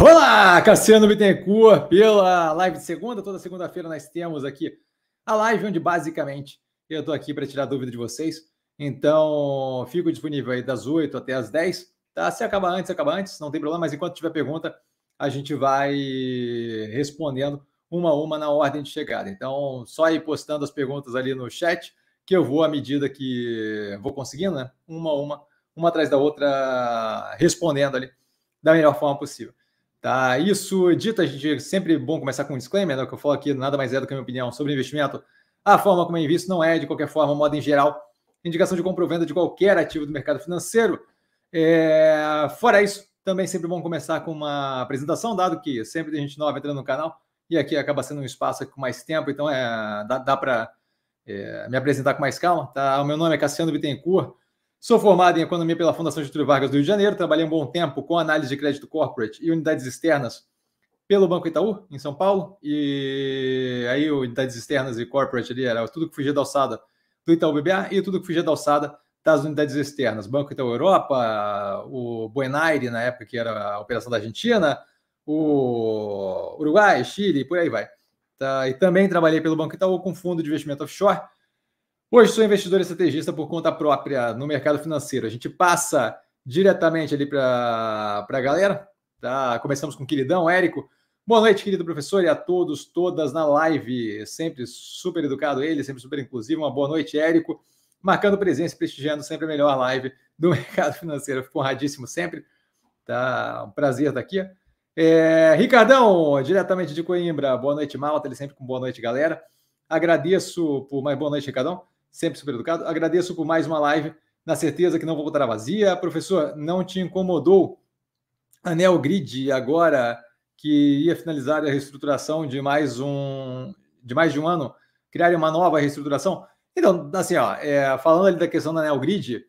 Olá, Cassiano Bittencourt, pela live de segunda. Toda segunda-feira nós temos aqui a live onde basicamente eu estou aqui para tirar dúvida de vocês. Então, fico disponível aí das 8 até as 10. Tá? Se acabar antes, acaba antes, não tem problema, mas enquanto tiver pergunta, a gente vai respondendo uma a uma na ordem de chegada. Então, só ir postando as perguntas ali no chat, que eu vou à medida que vou conseguindo, né? Uma a uma, uma atrás da outra, respondendo ali da melhor forma possível. Tá, isso dito, a gente é sempre bom começar com um disclaimer, né? O que eu falo aqui nada mais é do que a minha opinião sobre investimento. A forma como eu invisto não é, de qualquer forma, modo em geral, indicação de compra ou venda de qualquer ativo do mercado financeiro. É... Fora isso, também sempre bom começar com uma apresentação, dado que sempre tem gente nova entrando no canal e aqui acaba sendo um espaço com mais tempo, então é, dá, dá para é, me apresentar com mais calma. Tá? O meu nome é Cassiano Bittencourt, Sou formado em Economia pela Fundação Getúlio Vargas do Rio de Janeiro. Trabalhei um bom tempo com análise de crédito corporate e unidades externas pelo Banco Itaú, em São Paulo. E aí, unidades externas e corporate ali era tudo que fugia da alçada do Itaú BBA e tudo que fugia da alçada das unidades externas. Banco Itaú Europa, o Buenaire, na época que era a operação da Argentina, o Uruguai, Chile, por aí vai. Tá, e também trabalhei pelo Banco Itaú com fundo de investimento offshore Hoje sou investidor estrategista por conta própria no mercado financeiro. A gente passa diretamente ali para a galera. Tá? Começamos com o queridão Érico. Boa noite, querido professor, e a todos, todas na live. Sempre super educado ele, sempre super inclusivo. Uma boa noite, Érico. Marcando presença prestigiando sempre a melhor live do mercado financeiro. Fico honradíssimo sempre. Tá? Um prazer estar aqui. É, Ricardão, diretamente de Coimbra. Boa noite, Malta. Ele sempre com boa noite, galera. Agradeço por mais boa noite, Ricardão sempre super educado. Agradeço por mais uma live, na certeza que não voltará vazia. Professor, não te incomodou a Neogrid agora que ia finalizar a reestruturação de mais um de mais de um ano, criar uma nova reestruturação? Então, assim, ó, é, falando ali da questão da Neogrid,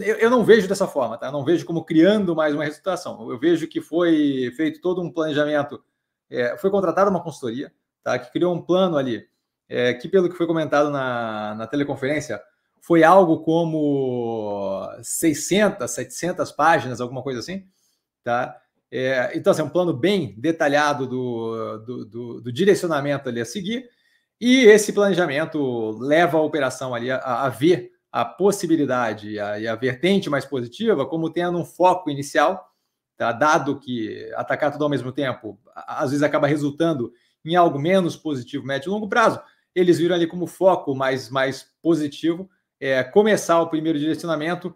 eu, eu não vejo dessa forma, tá? Eu não vejo como criando mais uma reestruturação. Eu vejo que foi feito todo um planejamento, é, foi contratada uma consultoria, tá? Que criou um plano ali é, que, pelo que foi comentado na, na teleconferência, foi algo como 600, 700 páginas, alguma coisa assim, tá? É, então, assim, um plano bem detalhado do, do, do, do, direcionamento ali a seguir, e esse planejamento leva a operação ali a, a ver a possibilidade a, e a vertente mais positiva como tendo um foco inicial, tá? dado que atacar tudo ao mesmo tempo às vezes acaba resultando em algo menos positivo médio e longo prazo, eles viram ali como foco mais, mais positivo é, começar o primeiro direcionamento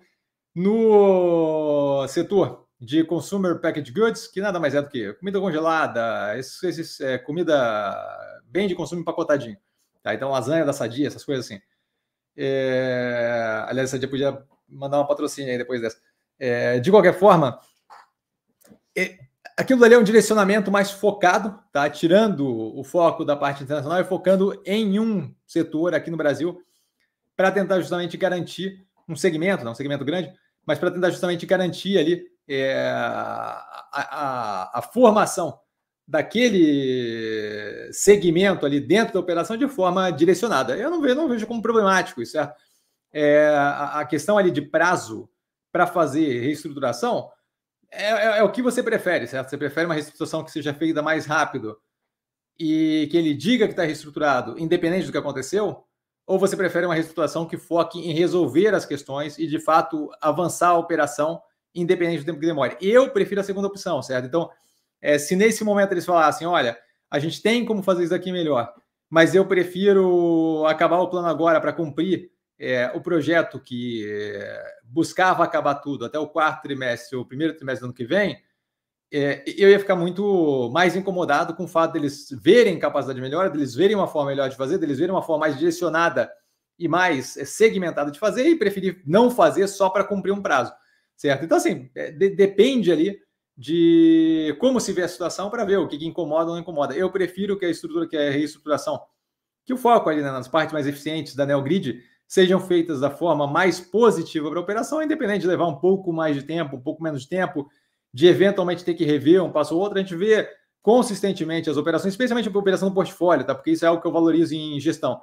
no setor de consumer packaged goods, que nada mais é do que comida congelada, esses, esses é, comida bem de consumo empacotadinho. Tá? Então, lasanha da Sadia, essas coisas assim. É... Aliás, a Sadia podia mandar uma patrocínio aí depois dessa. É... De qualquer forma, é, aquilo ali é um direcionamento mais focado, tá? Tirando o foco da parte internacional e focando em um setor aqui no Brasil para tentar justamente garantir um segmento, não um segmento grande, mas para tentar justamente garantir ali é, a, a, a, formação daquele segmento ali dentro da operação de forma direcionada. Eu não vejo, não vejo como problemático isso, certo? É, a, a questão ali de prazo para fazer reestruturação, é, é, é, o que você prefere, certo? Você prefere uma reestruturação que seja feita mais rápido e que ele diga que está reestruturado, independente do que aconteceu? Ou você prefere uma reestruturação que foque em resolver as questões e, de fato, avançar a operação, independente do tempo que demore? Eu prefiro a segunda opção, certo? Então, é, se nesse momento eles falassem, olha, a gente tem como fazer isso aqui melhor, mas eu prefiro acabar o plano agora para cumprir é, o projeto que é, buscava acabar tudo até o quarto trimestre ou primeiro trimestre do ano que vem, é, eu ia ficar muito mais incomodado com o fato deles verem capacidade melhor, deles verem uma forma melhor de fazer, deles verem uma forma mais direcionada e mais é, segmentada de fazer e preferir não fazer só para cumprir um prazo, certo? Então, assim, é, de, depende ali de como se vê a situação para ver o que, que, incomoda ou não incomoda. Eu prefiro que a estrutura, que a reestruturação, que o foco ali né, nas partes mais eficientes da NeoGrid sejam feitas da forma mais positiva para a operação, independente de levar um pouco mais de tempo, um pouco menos de tempo, de eventualmente ter que rever um passo ou outro, a gente vê consistentemente as operações, especialmente a operação do portfólio, tá? Porque isso é algo que eu valorizo em gestão.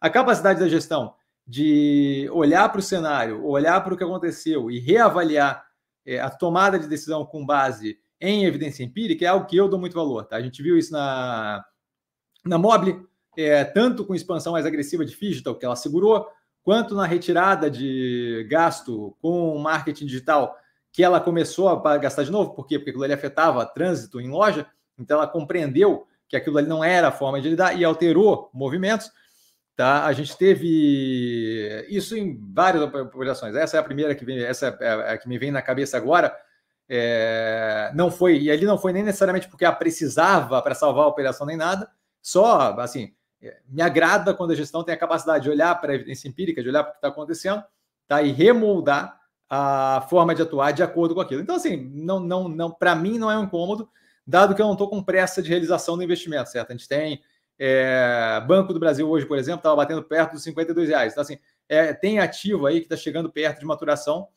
A capacidade da gestão de olhar para o cenário, olhar para o que aconteceu e reavaliar é, a tomada de decisão com base em evidência empírica é algo que eu dou muito valor. Tá? A gente viu isso na, na Mobile, é, tanto com expansão mais agressiva de digital, que ela segurou, quanto na retirada de gasto com marketing digital, que ela começou a gastar de novo. Por quê? Porque aquilo ali afetava trânsito em loja, então ela compreendeu que aquilo ali não era a forma de lidar e alterou movimentos. Tá? A gente teve isso em várias operações. Essa é a primeira que vem, essa é a que me vem na cabeça agora. É, não foi, e ali não foi nem necessariamente porque a precisava para salvar a operação nem nada, só assim, é, me agrada quando a gestão tem a capacidade de olhar para a evidência empírica, de olhar para o que está acontecendo, tá? E remoldar a forma de atuar de acordo com aquilo. Então, assim, não, não, não, para mim não é um incômodo, dado que eu não estou com pressa de realização do investimento, certo? A gente tem é, Banco do Brasil hoje, por exemplo, estava batendo perto dos 52 reais. Então, assim, é, tem ativo aí que está chegando perto de maturação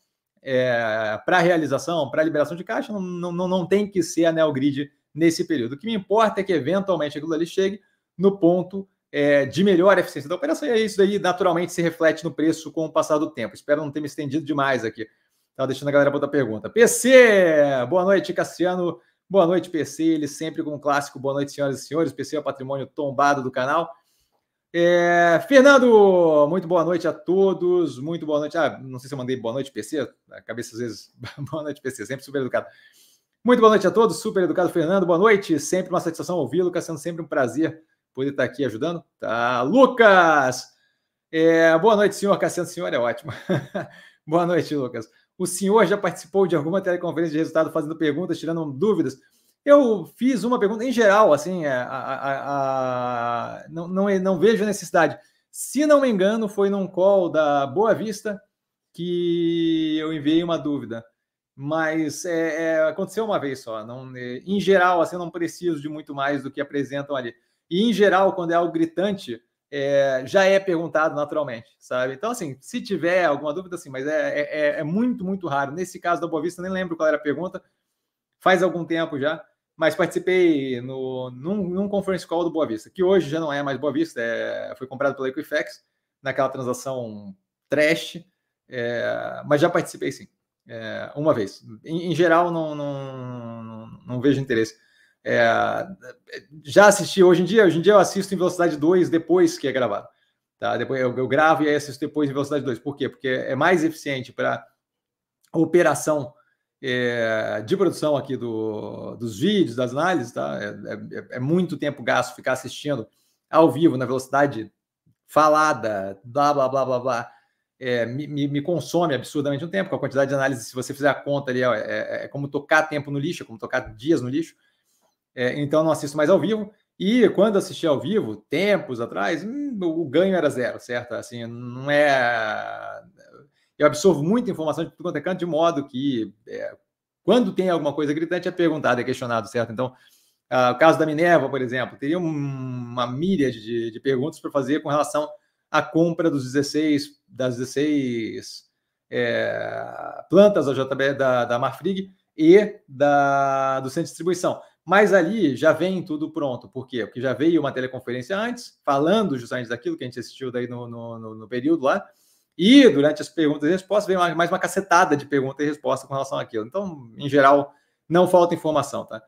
é, para realização, para liberação de caixa, não, não, não tem que ser a Neogrid nesse período. O que me importa é que, eventualmente, aquilo ali chegue no ponto é, de melhor eficiência da operação, e isso daí naturalmente se reflete no preço com o passar do tempo. Espero não ter me estendido demais aqui. Estava deixando a galera outra pergunta. PC! Boa noite, Cassiano. Boa noite, PC. Ele sempre com um clássico. Boa noite, senhoras e senhores. PC é o patrimônio tombado do canal. É, Fernando, muito boa noite a todos. Muito boa noite. Ah, não sei se eu mandei boa noite, PC. A cabeça às vezes. boa noite, PC. Sempre super educado. Muito boa noite a todos. Super educado, Fernando. Boa noite. Sempre uma satisfação ouvi-lo. Sendo sempre um prazer poder estar aqui ajudando. Tá, Lucas. É, boa noite, senhor. Cassiano, senhor é ótimo. boa noite, Lucas. O senhor já participou de alguma teleconferência de resultado fazendo perguntas, tirando dúvidas? Eu fiz uma pergunta em geral, assim, é, a, a, a, não, não, não vejo necessidade. Se não me engano, foi num call da Boa Vista que eu enviei uma dúvida. Mas é, é, aconteceu uma vez só. Não, é, em geral, assim, eu não preciso de muito mais do que apresentam ali. E em geral, quando é algo gritante, é, já é perguntado naturalmente, sabe? Então, assim, se tiver alguma dúvida, assim, mas é, é, é, é, muito, muito raro. Nesse caso da Boa Vista, nem lembro qual era a pergunta, faz algum tempo já, mas participei no, num, num conference call do Boa Vista, que hoje já não é mais Boa Vista, é, foi comprado pela Equifax, naquela transação trash, é, mas já participei sim, uma vez. Em, em geral, não, não, não, não vejo interesse. É, já assisti hoje em dia, hoje em dia eu assisto em velocidade 2 depois que é gravado. Tá? Depois eu, eu gravo e aí assisto depois em velocidade 2. Por quê? Porque é mais eficiente para operação é, de produção aqui do, dos vídeos, das análises, tá? É, é, é, muito tempo gasto ficar assistindo ao vivo na velocidade falada, blá blá blá blá blá. É, me, me, consome absurdamente um tempo, com a quantidade de análise, se você fizer a conta ali, é, é, é como tocar tempo no lixo, é como tocar dias no lixo. É, então não assisto mais ao vivo. E quando assisti ao vivo, tempos atrás, hum, o ganho era zero, certo? Assim, não é. Eu absorvo muita informação de tudo quanto é canto, de modo que é, quando tem alguma coisa gritante é perguntado, é questionado, certo? Então, uh, o caso da Minerva, por exemplo, teria uma milha de, de perguntas para fazer com relação à compra dos 16, das 16 é, plantas da JB da, da Marfrig e da, do centro de distribuição. Mas ali já vem tudo pronto. Por quê? Porque já veio uma teleconferência antes, falando justamente daquilo que a gente assistiu daí no, no, no período lá. E durante as perguntas e respostas veio mais uma cacetada de pergunta e resposta com relação àquilo. Então, em geral, não falta informação, tá?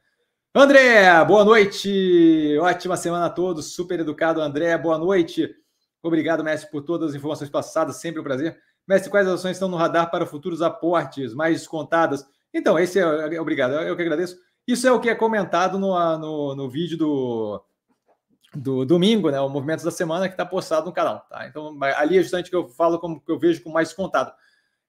André, boa noite. Ótima semana a todos. Super educado, André. Boa noite. Obrigado, mestre, por todas as informações passadas. Sempre um prazer. Mestre, quais ações estão no radar para futuros aportes mais descontadas? Então, esse é. Obrigado, eu que agradeço. Isso é o que é comentado no, no, no vídeo do, do domingo, né? O Movimentos da Semana, que está postado no canal. Tá? Então, ali é justamente que eu falo como que eu vejo com mais descontado.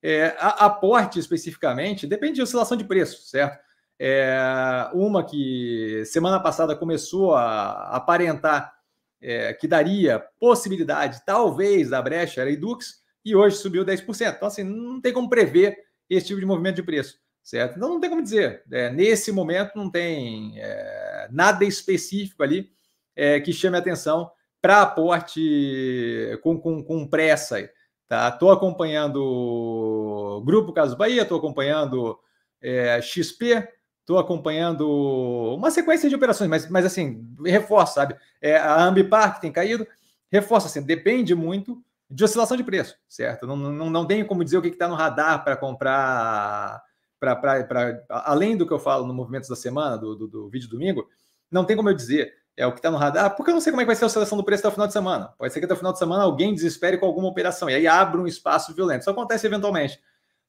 É, a, aporte especificamente depende de oscilação de preço, certo? É, uma que semana passada começou a aparentar é, que daria possibilidade, talvez, da brecha, era Edux, e hoje subiu 10%. Então, assim, não tem como prever esse tipo de movimento de preço certo? Então não tem como dizer. É, nesse momento não tem é, nada específico ali é, que chame atenção para aporte com, com, com pressa. Tá? Estou acompanhando Grupo Caso Bahia, estou acompanhando é, XP, estou acompanhando uma sequência de operações, mas, mas assim, reforça, sabe? É, a Ambipar que tem caído, reforça assim, depende muito de oscilação de preço, certo? Não, não, não tenho como dizer o que está no radar para comprar para além do que eu falo no Movimentos da Semana, do, do, do vídeo domingo, não tem como eu dizer é o que está no radar, porque eu não sei como é que vai ser a seleção do preço até o final de semana. Pode ser que até o final de semana alguém desespere com alguma operação e aí abre um espaço violento. Isso acontece eventualmente.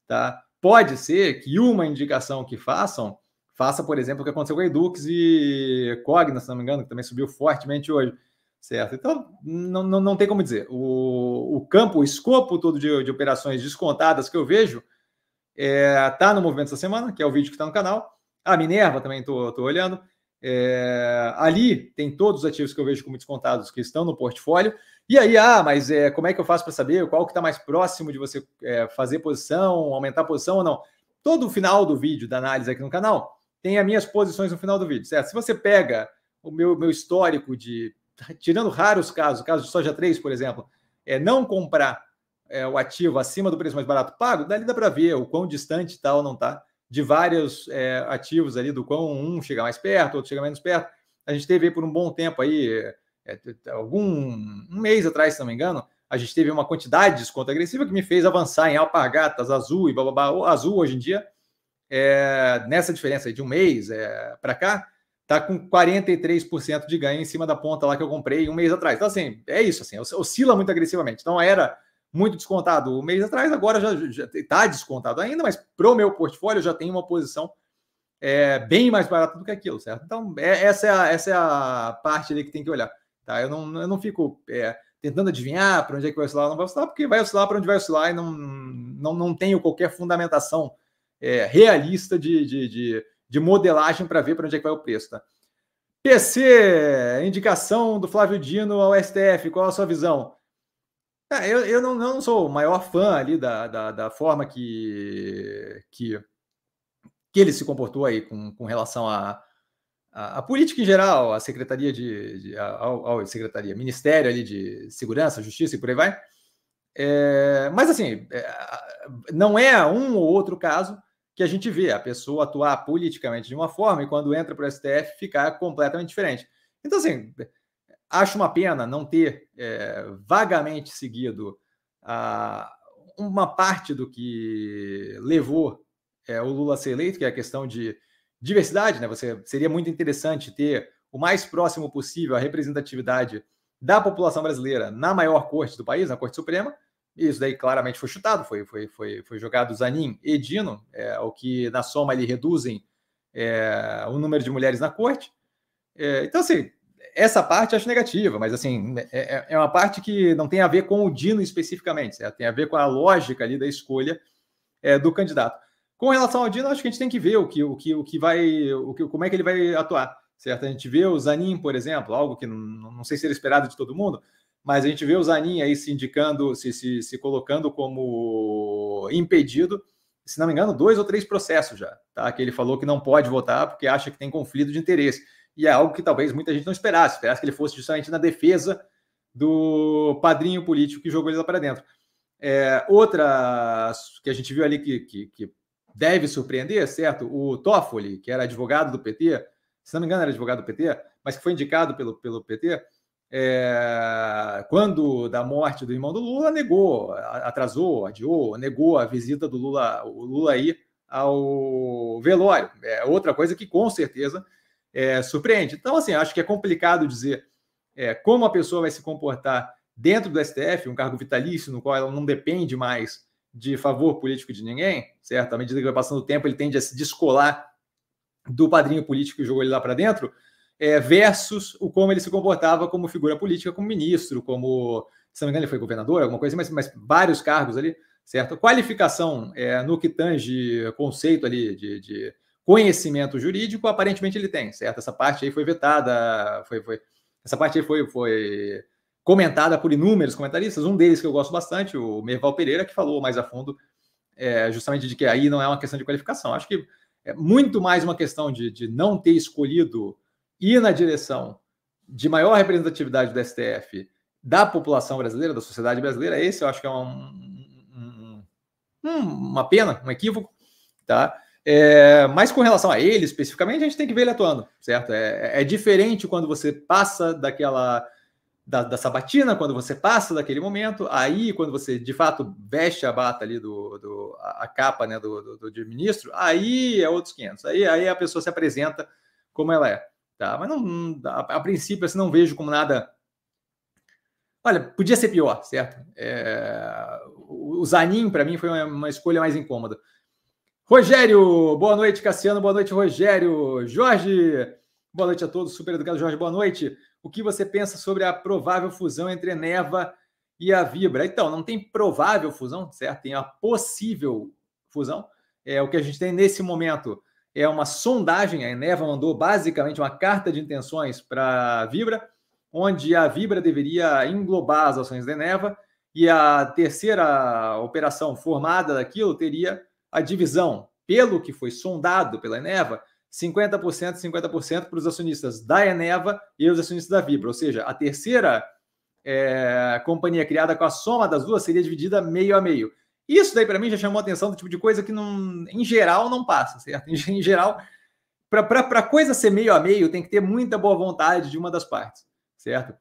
Tá? Pode ser que uma indicação que façam faça, por exemplo, o que aconteceu com a Edux e Cogna, se não me engano, que também subiu fortemente hoje. Certo? Então, não, não, não tem como dizer. O, o campo, o escopo todo de, de operações descontadas que eu vejo é, tá no movimento essa semana, que é o vídeo que está no canal. A Minerva também estou olhando. É, ali tem todos os ativos que eu vejo como descontados que estão no portfólio. E aí, ah, mas é, como é que eu faço para saber qual que está mais próximo de você é, fazer posição, aumentar a posição ou não? Todo o final do vídeo da análise aqui no canal tem as minhas posições no final do vídeo, certo? Se você pega o meu, meu histórico de, tirando raros casos, caso de soja 3, por exemplo, é não comprar é, o ativo acima do preço mais barato pago, dali dá para ver o quão distante está ou não está de vários é, ativos ali, do quão um chega mais perto, outro chega menos perto. A gente teve por um bom tempo aí, é, algum um mês atrás, se não me engano, a gente teve uma quantidade de desconto agressiva que me fez avançar em alpargatas, azul e blá, O azul hoje em dia, é, nessa diferença de um mês é, para cá, tá com 43% de ganho em cima da ponta lá que eu comprei um mês atrás. Então, assim, é isso, assim, oscila muito agressivamente. Então, era muito descontado um mês atrás, agora já está descontado ainda, mas para o meu portfólio já tem uma posição é, bem mais barata do que aquilo, certo? Então, é, essa, é a, essa é a parte ali que tem que olhar. Tá? Eu, não, eu não fico é, tentando adivinhar para onde é que vai oscilar não vai oscilar, porque vai oscilar para onde vai oscilar e não, não, não tenho qualquer fundamentação é, realista de, de, de, de modelagem para ver para onde é que vai o preço. Tá? PC, indicação do Flávio Dino ao STF, qual a sua visão? É, eu, eu não, não, sou o maior fã ali da, da, da, forma que, que, que ele se comportou aí com, com relação à a, a, política em geral, a Secretaria de, de ao, ao, Secretaria, Ministério ali de Segurança, Justiça e por aí vai. É, mas assim, é, não é um ou outro caso que a gente vê a pessoa atuar politicamente de uma forma e quando entra para o STF ficar completamente diferente. Então, assim, Acho uma pena não ter é, vagamente seguido a, uma parte do que levou é, o Lula a ser eleito, que é a questão de diversidade. Né? Você, seria muito interessante ter o mais próximo possível a representatividade da população brasileira na maior corte do país, na Corte Suprema. Isso daí claramente foi chutado, foi, foi, foi, foi jogado Zanin e Dino, é, o que na soma ali reduzem é, o número de mulheres na corte. É, então, assim, essa parte acho negativa, mas assim, é, é, é uma parte que não tem a ver com o Dino especificamente, certo? tem a ver com a lógica ali da escolha é, do candidato. Com relação ao Dino, acho que a gente tem que ver o que, o que, o que vai, o que, como é que ele vai atuar, certo? A gente vê o Zanin, por exemplo, algo que não, não sei se era esperado de todo mundo, mas a gente vê o Zanin aí se indicando, se, se, se colocando como impedido, se não me engano, dois ou três processos já, tá? Que ele falou que não pode votar porque acha que tem conflito de interesse e é algo que talvez muita gente não esperasse, esperasse que ele fosse justamente na defesa do padrinho político que jogou ele lá para dentro. É, outra que a gente viu ali que, que, que, deve surpreender, certo? O Toffoli, que era advogado do PT, se não me engano era advogado do PT, mas que foi indicado pelo, pelo PT, é, quando da morte do irmão do Lula, negou, atrasou, adiou, negou a visita do Lula, o Lula aí ao velório. É outra coisa que com certeza é, surpreende. Então, assim, acho que é complicado dizer é, como a pessoa vai se comportar dentro do STF, um cargo vitalício, no qual ela não depende mais de favor político de ninguém, certo? À medida que vai passando o tempo, ele tende a se descolar do padrinho político que jogou ele lá para dentro, é, versus o como ele se comportava como figura política, como ministro, como, se não me engano, ele foi governador, alguma coisa, mas, mas vários cargos ali, certo? Qualificação é, no que tange conceito ali de, de conhecimento jurídico, aparentemente ele tem, certo? Essa parte aí foi vetada, foi, foi essa parte aí foi, foi comentada por inúmeros comentaristas, um deles que eu gosto bastante, o Merval Pereira, que falou mais a fundo é, justamente de que aí não é uma questão de qualificação. Acho que é muito mais uma questão de, de não ter escolhido ir na direção de maior representatividade do STF da população brasileira, da sociedade brasileira. Esse eu acho que é um, um, uma pena, um equívoco, tá? É, mas com relação a ele especificamente, a gente tem que ver ele atuando, certo? É, é diferente quando você passa daquela da, da, sabatina, quando você passa daquele momento, aí quando você de fato veste a bata ali do, do a, capa né, do, do, do, ministro, aí é outros 500. Aí, aí a pessoa se apresenta como ela é. Tá? Mas não, a, a princípio assim, não vejo como nada. Olha, podia ser pior, certo? É... O Zanin, para mim, foi uma, uma escolha mais incômoda. Rogério, boa noite, Cassiano, boa noite, Rogério. Jorge, boa noite a todos, super educado Jorge, boa noite o que você pensa sobre a provável fusão entre a Neva e a Vibra. Então, não tem provável fusão, certo? Tem a possível fusão. É o que a gente tem nesse momento é uma sondagem. A Eneva mandou basicamente uma carta de intenções para a Vibra, onde a Vibra deveria englobar as ações da Eneva e a terceira operação formada daquilo teria a divisão, pelo que foi sondado pela Eneva, 50%, 50% para os acionistas da Eneva e os acionistas da Vibra. Ou seja, a terceira é, companhia criada com a soma das duas seria dividida meio a meio. Isso daí, para mim, já chamou atenção do tipo de coisa que, não, em geral, não passa, certo? Em, em geral, para coisa ser meio a meio, tem que ter muita boa vontade de uma das partes, certo?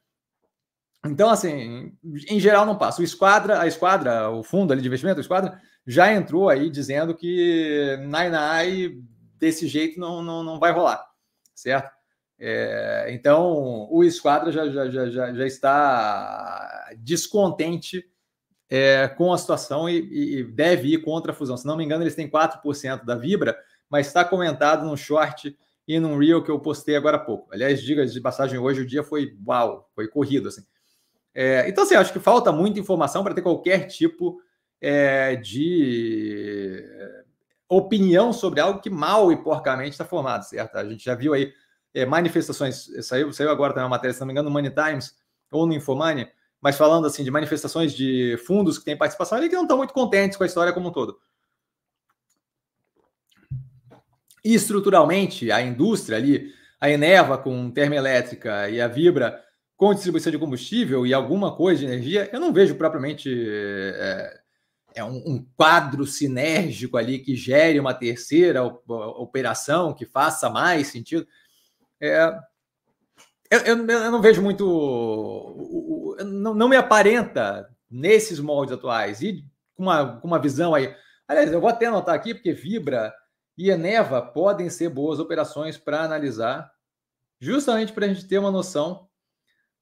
Então, assim, em geral não passa. O Esquadra, a Esquadra, o fundo ali de investimento, o Esquadra, já entrou aí dizendo que Nai Nai desse jeito não, não, não vai rolar, certo? É, então, o Esquadra já, já, já, já está descontente é, com a situação e, e, deve ir contra a fusão. Se não me engano, eles têm 4% da Vibra, mas está comentado no short e num reel que eu postei agora há pouco. Aliás, diga de passagem, hoje o dia foi uau, foi corrido, assim. É, então, assim, acho que falta muita informação para ter qualquer tipo é, de opinião sobre algo que mal e porcamente está formado, certo? A gente já viu aí é, manifestações, saiu, saiu agora também uma matéria, se não me engano, no Money Times ou no Infomani, mas falando assim de manifestações de fundos que têm participação ali que não estão muito contentes com a história como um todo. E estruturalmente, a indústria ali, a Eneva com termoelétrica e a Vibra com distribuição de combustível e alguma coisa de energia, eu não vejo propriamente é, é um, um, quadro sinérgico ali que gere uma terceira operação que faça mais sentido. É, eu, eu, eu, não vejo muito. Não, não, me aparenta nesses moldes atuais e com uma, com uma visão aí. Aliás, eu vou até anotar aqui, porque Vibra e Eneva podem ser boas operações para analisar, justamente para a gente ter uma noção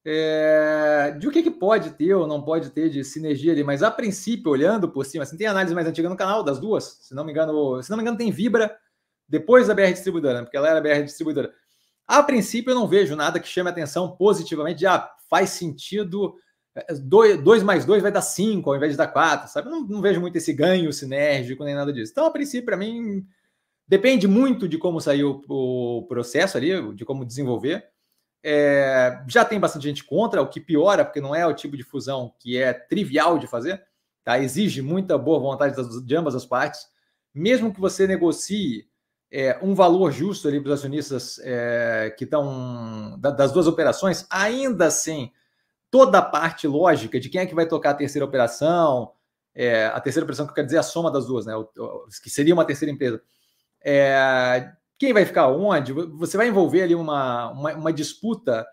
é, de o que, que pode ter ou não pode ter de sinergia ali, mas a princípio, olhando por cima, assim, tem análise mais antiga no canal das duas, se não me engano, se não me engano, tem Vibra depois da BR Distribuidora, né, porque ela era BR Distribuidora. A princípio, eu não vejo nada que chame atenção positivamente de ah, faz sentido. 2 é, mais 2 vai dar 5 ao invés de dar 4, sabe? Não, não vejo muito esse ganho sinérgico nem nada disso. Então, a princípio, para mim, depende muito de como saiu o processo ali, de como desenvolver. É, já tem bastante gente contra, o que piora, porque não é o tipo de fusão que é trivial de fazer, tá? exige muita boa vontade de ambas as partes. Mesmo que você negocie é, um valor justo ali para os acionistas é, que estão da, das duas operações, ainda assim, toda a parte lógica de quem é que vai tocar a terceira operação, é, a terceira operação que quer dizer a soma das duas, né? O, o, que seria uma terceira empresa. É, quem vai ficar onde? Você vai envolver ali uma, uma, uma disputa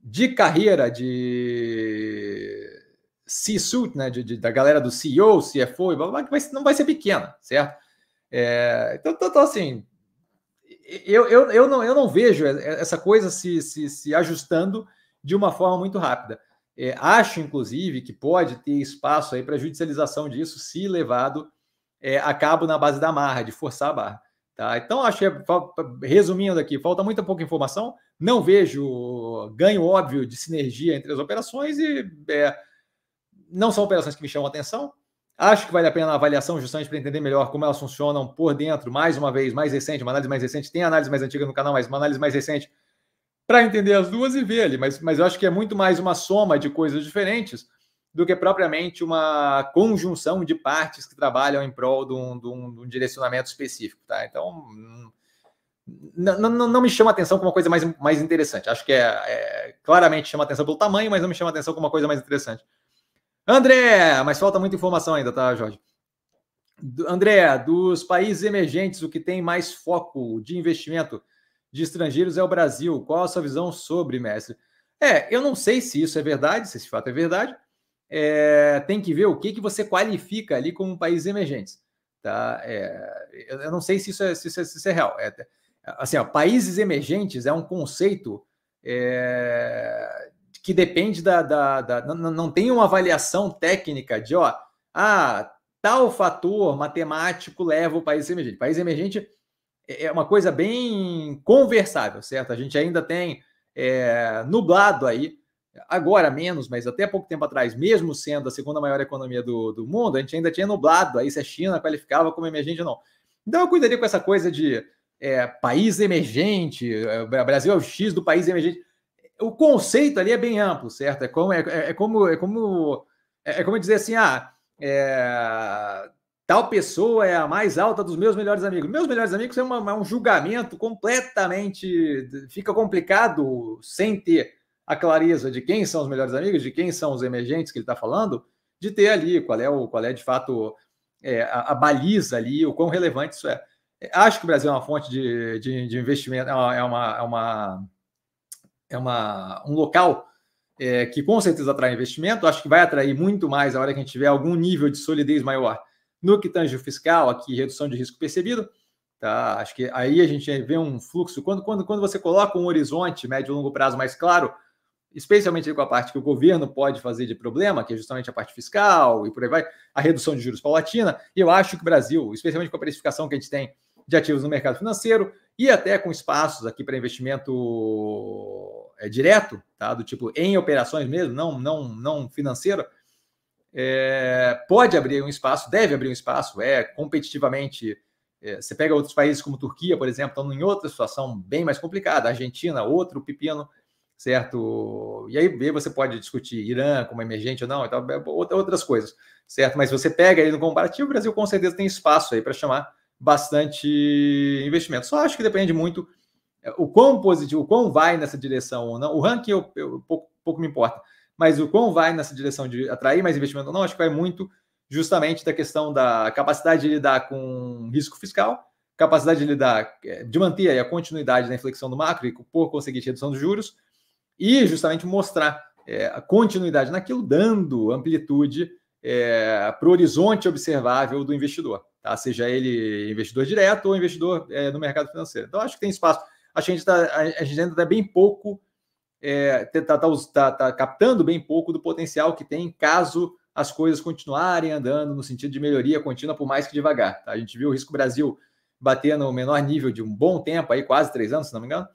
de carreira de C-suit, né? De, de, da galera do CEO, CFO, que vai, não vai ser pequena, certo? É, então, então, então, assim, eu, eu, eu, não, eu não vejo essa coisa se, se, se ajustando de uma forma muito rápida. É, acho, inclusive, que pode ter espaço aí para judicialização disso se levado é, a cabo na base da marra, de forçar a barra. Tá? Então, que, é, resumindo aqui, falta muita pouca informação. Não vejo ganho óbvio de sinergia entre as operações e é, não são operações que me chamam atenção. Acho que vale a pena a avaliação justamente para entender melhor como elas funcionam por dentro, mais uma vez, mais recente, uma análise mais recente. Tem análise mais antiga no canal, mas uma análise mais recente para entender as duas e ver ali. Mas, mas eu acho que é muito mais uma soma de coisas diferentes do que propriamente uma conjunção de partes que trabalham em prol de um, de um, de um direcionamento específico. Tá? Então, não, me chama atenção como uma coisa mais, mais interessante. Acho que é, é, claramente chama atenção pelo tamanho, mas não me chama atenção como uma coisa mais interessante. André, mas falta muita informação ainda, tá, Jorge? André, dos países emergentes, o que tem mais foco de investimento de estrangeiros é o Brasil. Qual a sua visão sobre, mestre? É, eu não sei se isso é verdade, se esse fato é verdade. É, tem que ver o que, que você qualifica ali como países emergentes. Tá? É, eu não sei se isso é, se isso é, se isso é real. É, assim, ó, países emergentes é um conceito é, que depende da. da, da não, não, tem uma avaliação técnica de, ó, ah, tal fator matemático leva o país emergente. País emergente é, é uma coisa bem conversável, certo? A gente ainda tem nublado aí, agora menos, mas até pouco tempo atrás, mesmo sendo a segunda maior economia do, do mundo, a gente ainda tinha nublado aí se a China qualificava como emergente ou não. Então eu cuidaria com essa coisa de é, país emergente, é, Brasil é o X do país emergente. O conceito ali é bem amplo, certo? É como é, é, é como é como é, como dizer assim, ah, é, tal pessoa é a mais alta dos meus melhores amigos. Meus melhores amigos é, uma, é um julgamento completamente fica complicado sem ter a clareza de quem são os melhores amigos, de quem são os emergentes que ele está falando, de ter ali qual é o qual é de fato é, a, a, baliza ali, o quão relevante isso é. Acho que o Brasil é uma fonte de, de, de investimento, é uma, é uma, é uma, é uma um local é, que com certeza atrai investimento. Acho que vai atrair muito mais a hora que a gente tiver algum nível de solidez maior no que tange o fiscal, aqui, redução de risco percebido. Tá? Acho que aí a gente vê um fluxo. Quando, quando, quando você coloca um horizonte médio e longo prazo mais claro, especialmente com a parte que o governo pode fazer de problema, que é justamente a parte fiscal e por aí vai, a redução de juros paulatina. E eu acho que o Brasil, especialmente com a precificação que a gente tem de ativos no mercado financeiro e até com espaços aqui para investimento é, direto, tá? do tipo em operações mesmo, não, não, não financeira, é, pode abrir um espaço, deve abrir um espaço, é competitivamente. É, você pega outros países como Turquia, por exemplo, estão em outra situação bem mais complicada, Argentina, outro pepino, certo? E aí você pode discutir Irã como emergente ou não, então, outras coisas, certo? Mas você pega aí no comparativo, o Brasil com certeza tem espaço aí para chamar bastante investimento. Só acho que depende muito é, o quão positivo, o quão vai nessa direção ou não. O ranking eu, eu pouco, pouco, me importa, mas o quão vai nessa direção de atrair mais investimento ou não, acho que vai muito justamente da questão da capacidade de lidar com risco fiscal, capacidade de lidar, é, de manter a continuidade da inflexão do macro e por conseguir redução dos juros, e justamente mostrar é, a continuidade naquilo, dando amplitude é, para o horizonte observável do investidor tá? seja ele investidor direto ou investidor é, no mercado financeiro. Então, acho que tem espaço. Acho que a gente, tá, a gente ainda está bem pouco, está tá, tá, tá, captando bem pouco do potencial que tem caso as coisas continuarem andando no sentido de melhoria contínua, por mais que devagar. Tá? A gente viu o risco Brasil bater no menor nível de um bom tempo, aí quase três anos, se não me engano,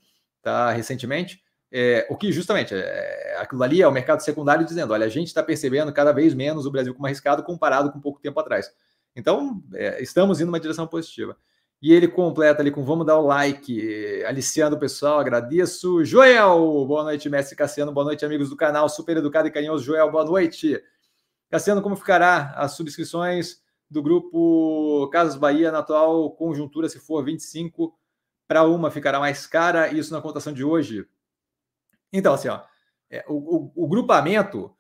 tá? recentemente. É, o que justamente é, aquilo ali é o mercado secundário dizendo: olha, a gente está percebendo cada vez menos o Brasil como arriscado comparado com pouco tempo atrás. Então, é, estamos indo uma direção positiva. E ele completa ali com vamos dar o like, aliciando o pessoal, agradeço. Joel, boa noite, Mestre Cassiano, boa noite, amigos do canal, super educado e carinhoso. Joel, boa noite. Cassiano, como ficará as subscrições do grupo Casas Bahia na atual conjuntura, se for 25 para uma, ficará mais cara, isso na cotação de hoje? Então, assim, ó, é, o, o, o grupamento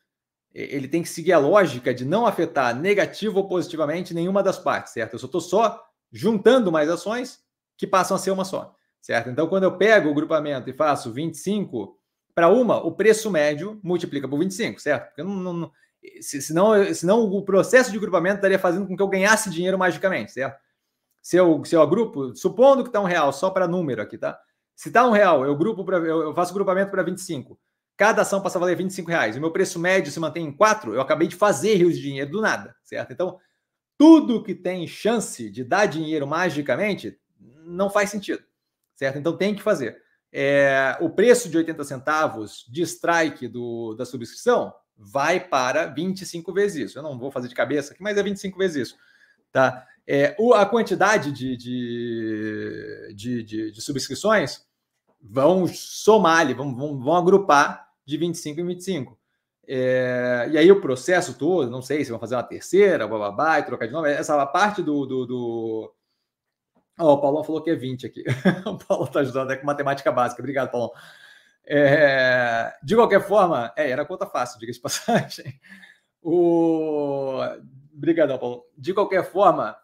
ele tem que seguir a lógica de não afetar negativo ou positivamente nenhuma das partes, certo? Eu só estou só juntando mais ações que passam a ser uma só, certo? Então, quando eu pego o grupamento e faço 25 para uma, o preço médio multiplica por 25, certo? Porque não, não, se, senão, senão o processo de grupamento estaria fazendo com que eu ganhasse dinheiro magicamente, certo? Se eu, se eu agrupo, supondo que está um real, só para número aqui, tá? Se está um real, eu grupo pra, eu faço grupamento para 25 cada ação passa a valer 25 reais, o meu preço médio se mantém em 4, eu acabei de fazer rios de dinheiro do nada, certo? Então, tudo que tem chance de dar dinheiro magicamente não faz sentido, certo? Então tem que fazer. É, o preço de 80 centavos de strike do, da subscrição vai para 25 vezes isso. Eu não vou fazer de cabeça aqui, mas é 25 vezes isso. Tá? É, o, a quantidade de, de, de, de, de subscrições vão somar ali, vão, vão, vão agrupar de 25 em 25. É, e aí o processo todo, não sei se vão fazer uma terceira, bababá, e trocar de nome, essa parte do. do, do... Oh, o Paulão falou que é 20 aqui. o Paulo está ajudando é com matemática básica. Obrigado, Paulão. É, de qualquer forma, é, era conta fácil, diga de passagem. O... Obrigadão, Paulo. De qualquer forma,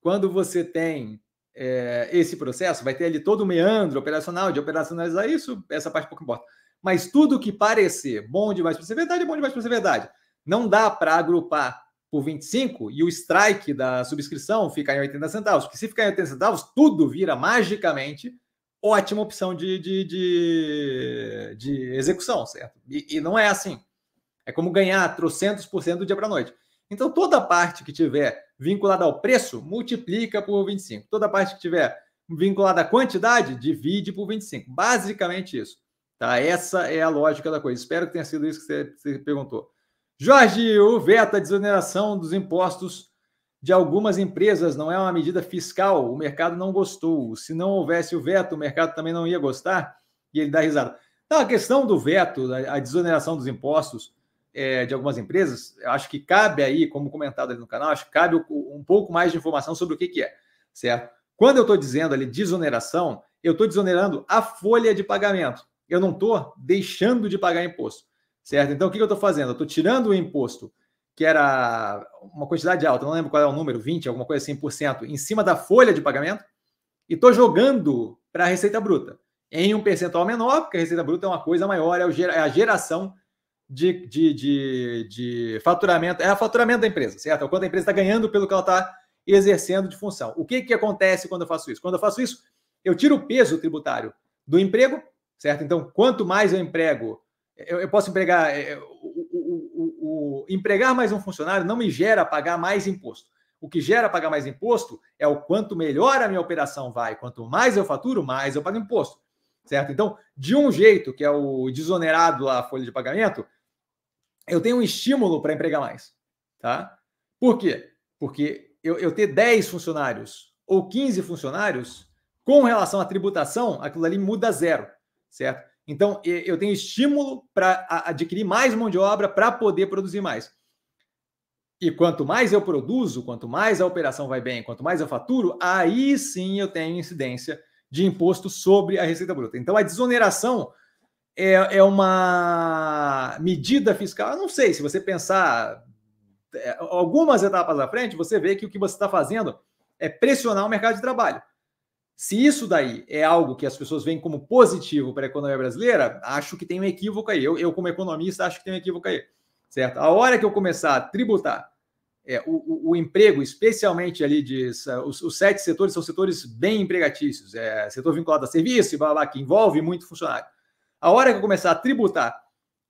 quando você tem é, esse processo, vai ter ali todo o meandro operacional de operacionalizar isso, essa parte pouco importa. Mas tudo que parecer bom demais para ser verdade é bom demais para ser verdade. Não dá para agrupar por 25 e o strike da subscrição ficar em 80 centavos. Porque se ficar em 80 centavos, tudo vira magicamente ótima opção de, de, de, de execução, certo? E, e, não é assim. É como ganhar trocentos por cento do dia para noite. Então, toda parte que tiver vinculada ao preço, multiplica por 25. Toda parte que tiver vinculada à quantidade, divide por 25. Basicamente isso. Tá? Essa é a lógica da coisa. Espero que tenha sido isso que você, você perguntou. Jorge, o veto à desoneração dos impostos de algumas empresas não é uma medida fiscal. O mercado não gostou. Se não houvesse o veto, o mercado também não ia gostar. E ele dá risada. Então, a questão do veto, a desoneração dos impostos é, de algumas empresas, acho que cabe aí, como comentado ali no canal, acho que cabe um pouco mais de informação sobre o que, que é, certo? Quando eu estou dizendo ali desoneração, eu estou desonerando a folha de pagamento. Eu não estou deixando de pagar imposto, certo? Então, o que, que eu estou fazendo? Eu estou tirando o imposto que era uma quantidade alta, não lembro qual é o número, 20, alguma coisa assim, por cento, em cima da folha de pagamento, e estou jogando para a receita bruta em um percentual menor, porque a receita bruta é uma coisa maior, é, é a geração de, de, de, de faturamento, é o faturamento da empresa, certo? É o quanto a empresa está ganhando pelo que ela está exercendo de função. O que, que acontece quando eu faço isso? Quando eu faço isso, eu tiro o peso tributário do emprego, certo? Então, quanto mais eu emprego, eu, eu posso empregar. É, empregar mais um funcionário não me gera pagar mais imposto. O que gera pagar mais imposto é o quanto melhor a minha operação vai. Quanto mais eu faturo, mais eu pago imposto. Certo? Então, de um jeito, que é o desonerado a folha de pagamento, eu tenho um estímulo para empregar mais. Tá? Por quê? Porque eu, eu ter 10 funcionários ou 15 funcionários, com relação à tributação, aquilo ali muda zero. Certo? Então, eu tenho estímulo para adquirir mais mão de obra para poder produzir mais. E quanto mais eu produzo, quanto mais a operação vai bem, quanto mais eu faturo, aí sim eu tenho incidência de imposto sobre a receita bruta. Então, a desoneração é, é uma medida fiscal. Eu não sei, se você pensar é, algumas etapas à frente, você vê que o que você está fazendo é pressionar o mercado de trabalho. Se isso daí é algo que as pessoas veem como positivo para a economia brasileira, acho que tem um equívoco aí. Eu, eu como economista, acho que tem um equívoco aí. Certo? A hora que eu começar a tributar é, o, o, emprego, especialmente ali de os, os, sete setores são setores bem empregatícios, é, setor vinculado a serviço blá, blá, que envolve muito funcionário. A hora que eu começar a tributar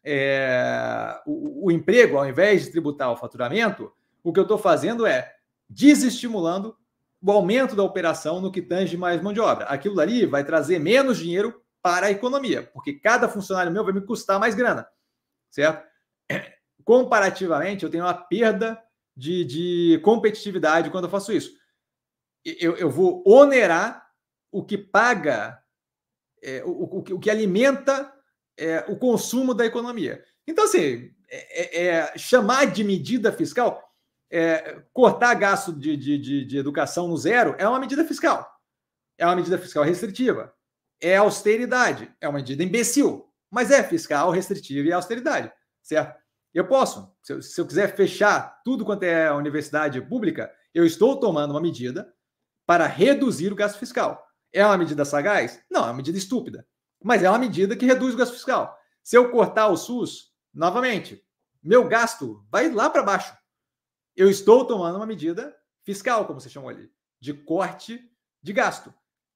é, o, o, emprego, ao invés de tributar o faturamento, o que eu estou fazendo é desestimulando o aumento da operação no que tange mais mão de obra. Aquilo ali vai trazer menos dinheiro para a economia, porque cada funcionário meu vai me custar mais grana, certo? Comparativamente, eu tenho uma perda de, de competitividade quando eu faço isso. Eu, eu vou onerar o que paga, é, o, o, o, que alimenta é, o consumo da economia. Então, assim, é, é, é chamar de medida fiscal é, cortar gasto de, de, de, educação no zero é uma medida fiscal. É uma medida fiscal restritiva. É austeridade. É uma medida imbecil. Mas é fiscal, restritiva e austeridade. Certo? Eu posso. Se eu, se eu quiser fechar tudo quanto é universidade pública, eu estou tomando uma medida para reduzir o gasto fiscal. É uma medida sagaz? Não, é uma medida estúpida. Mas é uma medida que reduz o gasto fiscal. Se eu cortar o SUS, novamente, meu gasto vai lá para baixo eu estou tomando uma medida fiscal, como você chamou ali, de corte de gasto.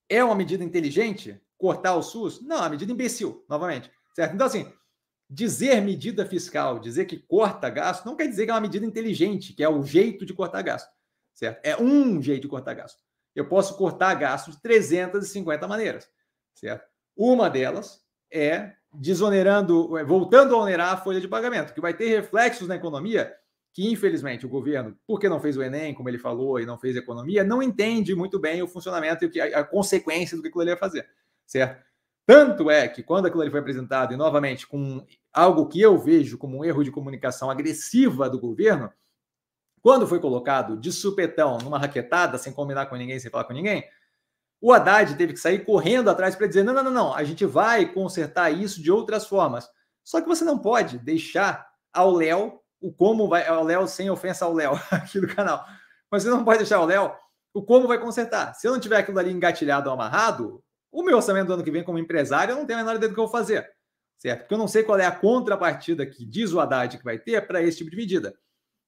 É uma medida inteligente cortar o SUS? Não, é uma medida imbecil, novamente. Certo? Então, assim, dizer medida fiscal, dizer que corta gasto, não quer dizer que é uma medida inteligente, que é o jeito de cortar gasto. Certo? É um jeito de cortar gasto. Eu posso cortar gasto de 350 maneiras. Certo? Uma delas é desonerando, é, voltando a onerar a folha de pagamento, que vai ter reflexos na economia que infelizmente o governo, porque não fez o Enem, como ele falou, e não fez economia, não entende muito bem o funcionamento e a, a consequência do que aquilo ali vai fazer, certo? Tanto é que quando aquilo ali foi apresentado, e novamente com algo que eu vejo como um erro de comunicação agressiva do governo, quando foi colocado de supetão numa raquetada, sem combinar com ninguém, sem falar com ninguém, o Haddad teve que sair correndo atrás para dizer: não, não, não, não, a gente vai consertar isso de outras formas. Só que você não pode deixar ao Léo o como vai. É o Léo, sem ofensa ao Léo, aqui do canal. Mas você não pode deixar o Léo o como vai consertar. Se eu não tiver aquilo ali engatilhado ou amarrado, o meu orçamento do ano que vem, como empresário, eu não tenho a menor ideia do que eu vou fazer. certo? Porque eu não sei qual é a contrapartida que diz o Haddad que vai ter para esse tipo de medida,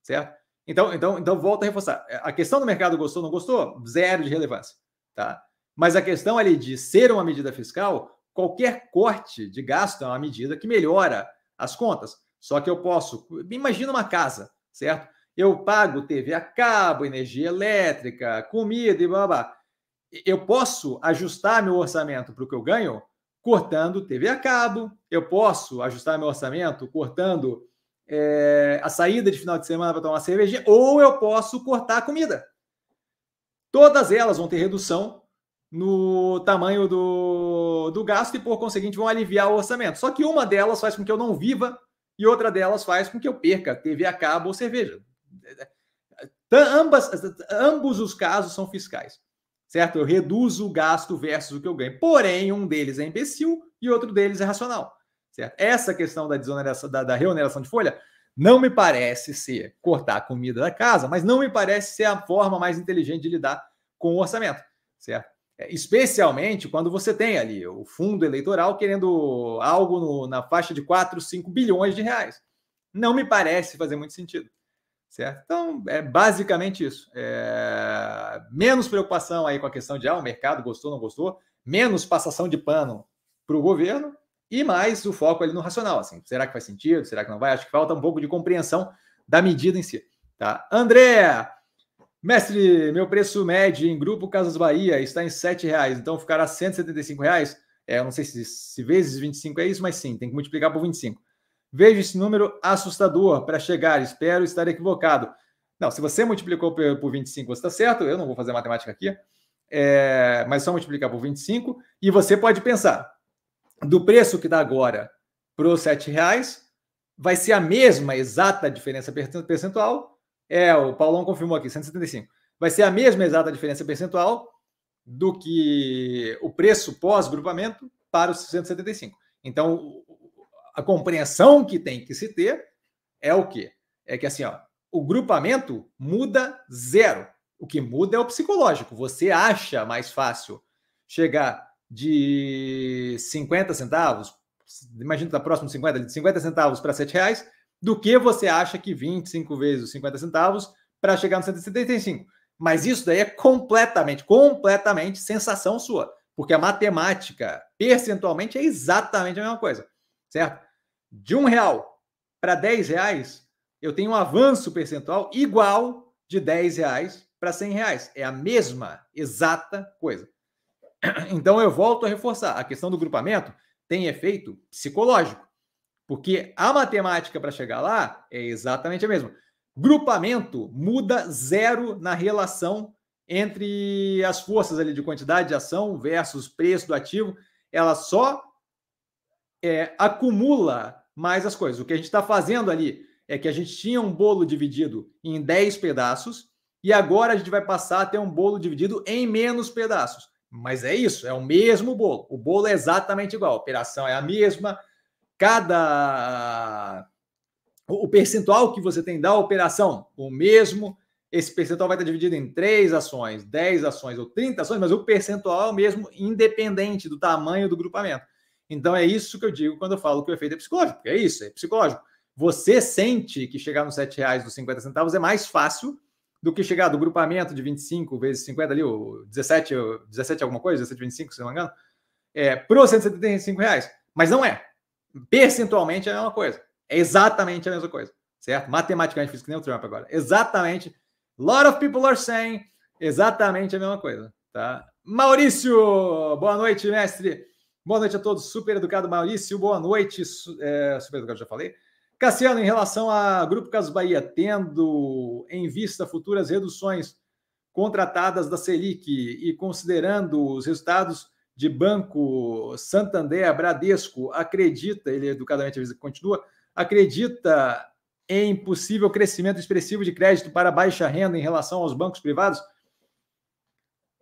certo? Então, então, então volto a reforçar. A questão do mercado gostou ou não gostou, zero de relevância, tá? Mas a questão ali de ser uma medida fiscal, qualquer corte de gasto é uma medida que melhora as contas. Só que eu posso, imagina uma casa, certo? Eu pago TV a cabo, energia elétrica, comida e blá blá. Eu posso ajustar meu orçamento para o que eu ganho cortando TV a cabo, eu posso ajustar meu orçamento cortando é, a saída de final de semana para tomar cervejinha, ou eu posso cortar a comida. Todas elas vão ter redução no tamanho do, do gasto e, por conseguinte, vão aliviar o orçamento. Só que uma delas faz com que eu não viva e outra delas faz com que eu perca TV a cabo ou cerveja. Ambas, ambos os casos são fiscais, certo? Eu reduzo o gasto versus o que eu ganho. Porém, um deles é imbecil e outro deles é racional, certo? Essa questão da desoneração, da, da reoneração de folha, não me parece ser cortar a comida da casa, mas não me parece ser a forma mais inteligente de lidar com o orçamento, certo? É, especialmente quando você tem ali o fundo eleitoral querendo algo no, na faixa de 4, 5 bilhões de reais. Não me parece fazer muito sentido. Certo? Então, é basicamente isso. É... Menos preocupação aí com a questão de ah, o mercado gostou, não gostou, menos passação de pano para o governo e mais o foco ali no racional. Assim, será que faz sentido? Será que não vai? Acho que falta um pouco de compreensão da medida em si. Tá? André, Mestre, meu preço médio em Grupo Casas Bahia está em R$ reais, então ficará 175 reais. É, eu não sei se, se vezes 25 é isso, mas sim, tem que multiplicar por 25. Vejo esse número assustador para chegar, espero estar equivocado. Não, se você multiplicou por 25, você está certo, eu não vou fazer matemática aqui, é, mas só multiplicar por 25, e você pode pensar, do preço que dá agora para os R$ reais, vai ser a mesma exata diferença percentual é, o Paulão confirmou aqui, 175. Vai ser a mesma exata diferença percentual do que o preço pós-grupamento para os 175. Então, a compreensão que tem que se ter é o quê? É que assim, ó, o grupamento muda zero. O que muda é o psicológico. Você acha mais fácil chegar de 50 centavos, imagina que tá próximo de 50, de 50 centavos para 7 reais, do que você acha que 25 vezes os 50 centavos para chegar no 175. Mas isso daí é completamente, completamente sensação sua, porque a matemática percentualmente é exatamente a mesma coisa, certo? De um real para 10 reais, eu tenho um avanço percentual igual de 10 reais para 100 reais. É a mesma, exata coisa. Então eu volto a reforçar: a questão do grupamento tem efeito psicológico. Porque a matemática para chegar lá é exatamente a mesma. Grupamento muda zero na relação entre as forças ali de quantidade de ação versus preço do ativo. Ela só é, acumula mais as coisas. O que a gente está fazendo ali é que a gente tinha um bolo dividido em 10 pedaços e agora a gente vai passar a ter um bolo dividido em menos pedaços. Mas é isso, é o mesmo bolo. O bolo é exatamente igual, a operação é a mesma, cada o percentual que você tem da operação, o mesmo, esse percentual vai estar dividido em três ações, 10 ações ou 30 ações, mas o percentual é o mesmo, independente do tamanho do grupamento. Então é isso que eu digo quando eu falo que o efeito é psicológico, é isso, é psicológico. Você sente que chegar nos 7 reais dos 50 centavos é mais fácil do que chegar do grupamento de 25 vezes 50 ali, o 17, 17 alguma coisa, 17, 25, se não me engano, é, para os 175 reais. Mas não é percentualmente é a mesma coisa. É exatamente a mesma coisa, certo? Matematicamente, fiz que nem o Trump agora. Exatamente. Lot of people are saying exatamente a mesma coisa, tá? Maurício, boa noite, mestre. Boa noite a todos. Super educado Maurício, boa noite. É, super educado, já falei. Cassiano, em relação a Grupo Casas Bahia, tendo em vista futuras reduções contratadas da Selic e considerando os resultados de Banco Santander, Bradesco, acredita, ele educadamente continua, acredita em possível crescimento expressivo de crédito para baixa renda em relação aos bancos privados?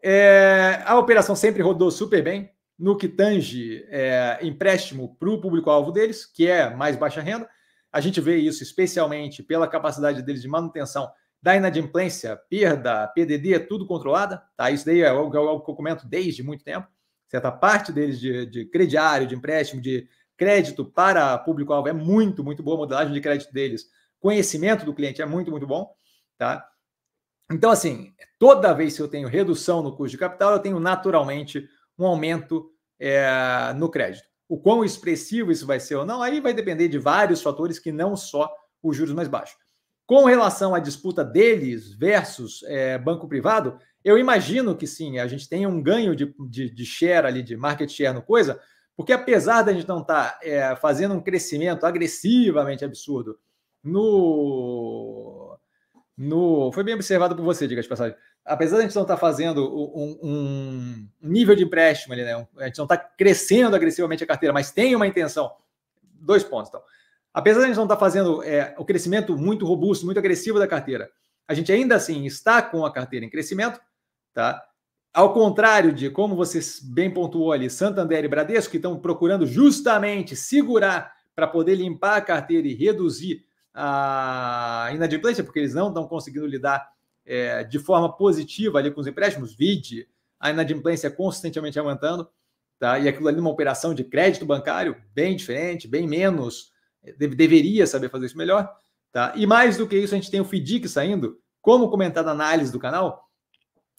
É, a operação sempre rodou super bem no que tange é, empréstimo para o público-alvo deles, que é mais baixa renda. A gente vê isso especialmente pela capacidade deles de manutenção da inadimplência, perda, PDD, tudo controlada. Tá? Isso daí é algo, é algo que eu comento desde muito tempo certa parte deles de, de crediário, de empréstimo, de crédito para público-alvo é muito, muito boa, a modelagem de crédito deles, conhecimento do cliente é muito, muito bom, tá? Então, assim, toda vez que eu tenho redução no custo de capital, eu tenho naturalmente um aumento é, no crédito. O quão expressivo isso vai ser ou não, aí vai depender de vários fatores que não só os juros mais baixos. Com relação à disputa deles versus é, banco privado, eu imagino que sim, a gente tem um ganho de, de, de, share ali, de market share no coisa, porque apesar da gente não estar tá, é, fazendo um crescimento agressivamente absurdo no, no. Foi bem observado por você, diga de passagem. Apesar da gente não estar tá fazendo um, um, nível de empréstimo ali, né? A gente não está crescendo agressivamente a carteira, mas tem uma intenção. Dois pontos, então. Apesar de a gente não estar tá fazendo é, o crescimento muito robusto, muito agressivo da carteira, a gente ainda assim está com a carteira em crescimento, tá? Ao contrário de como você bem pontuou ali, Santander e Bradesco, que estão procurando justamente segurar para poder limpar a carteira e reduzir a inadimplência, porque eles não estão conseguindo lidar é, de forma positiva ali com os empréstimos, vide a inadimplência consistentemente aumentando, tá? E aquilo ali numa operação de crédito bancário bem diferente, bem menos deveria saber fazer isso melhor. Tá? E mais do que isso, a gente tem o FDIC saindo, como comentado na análise do canal,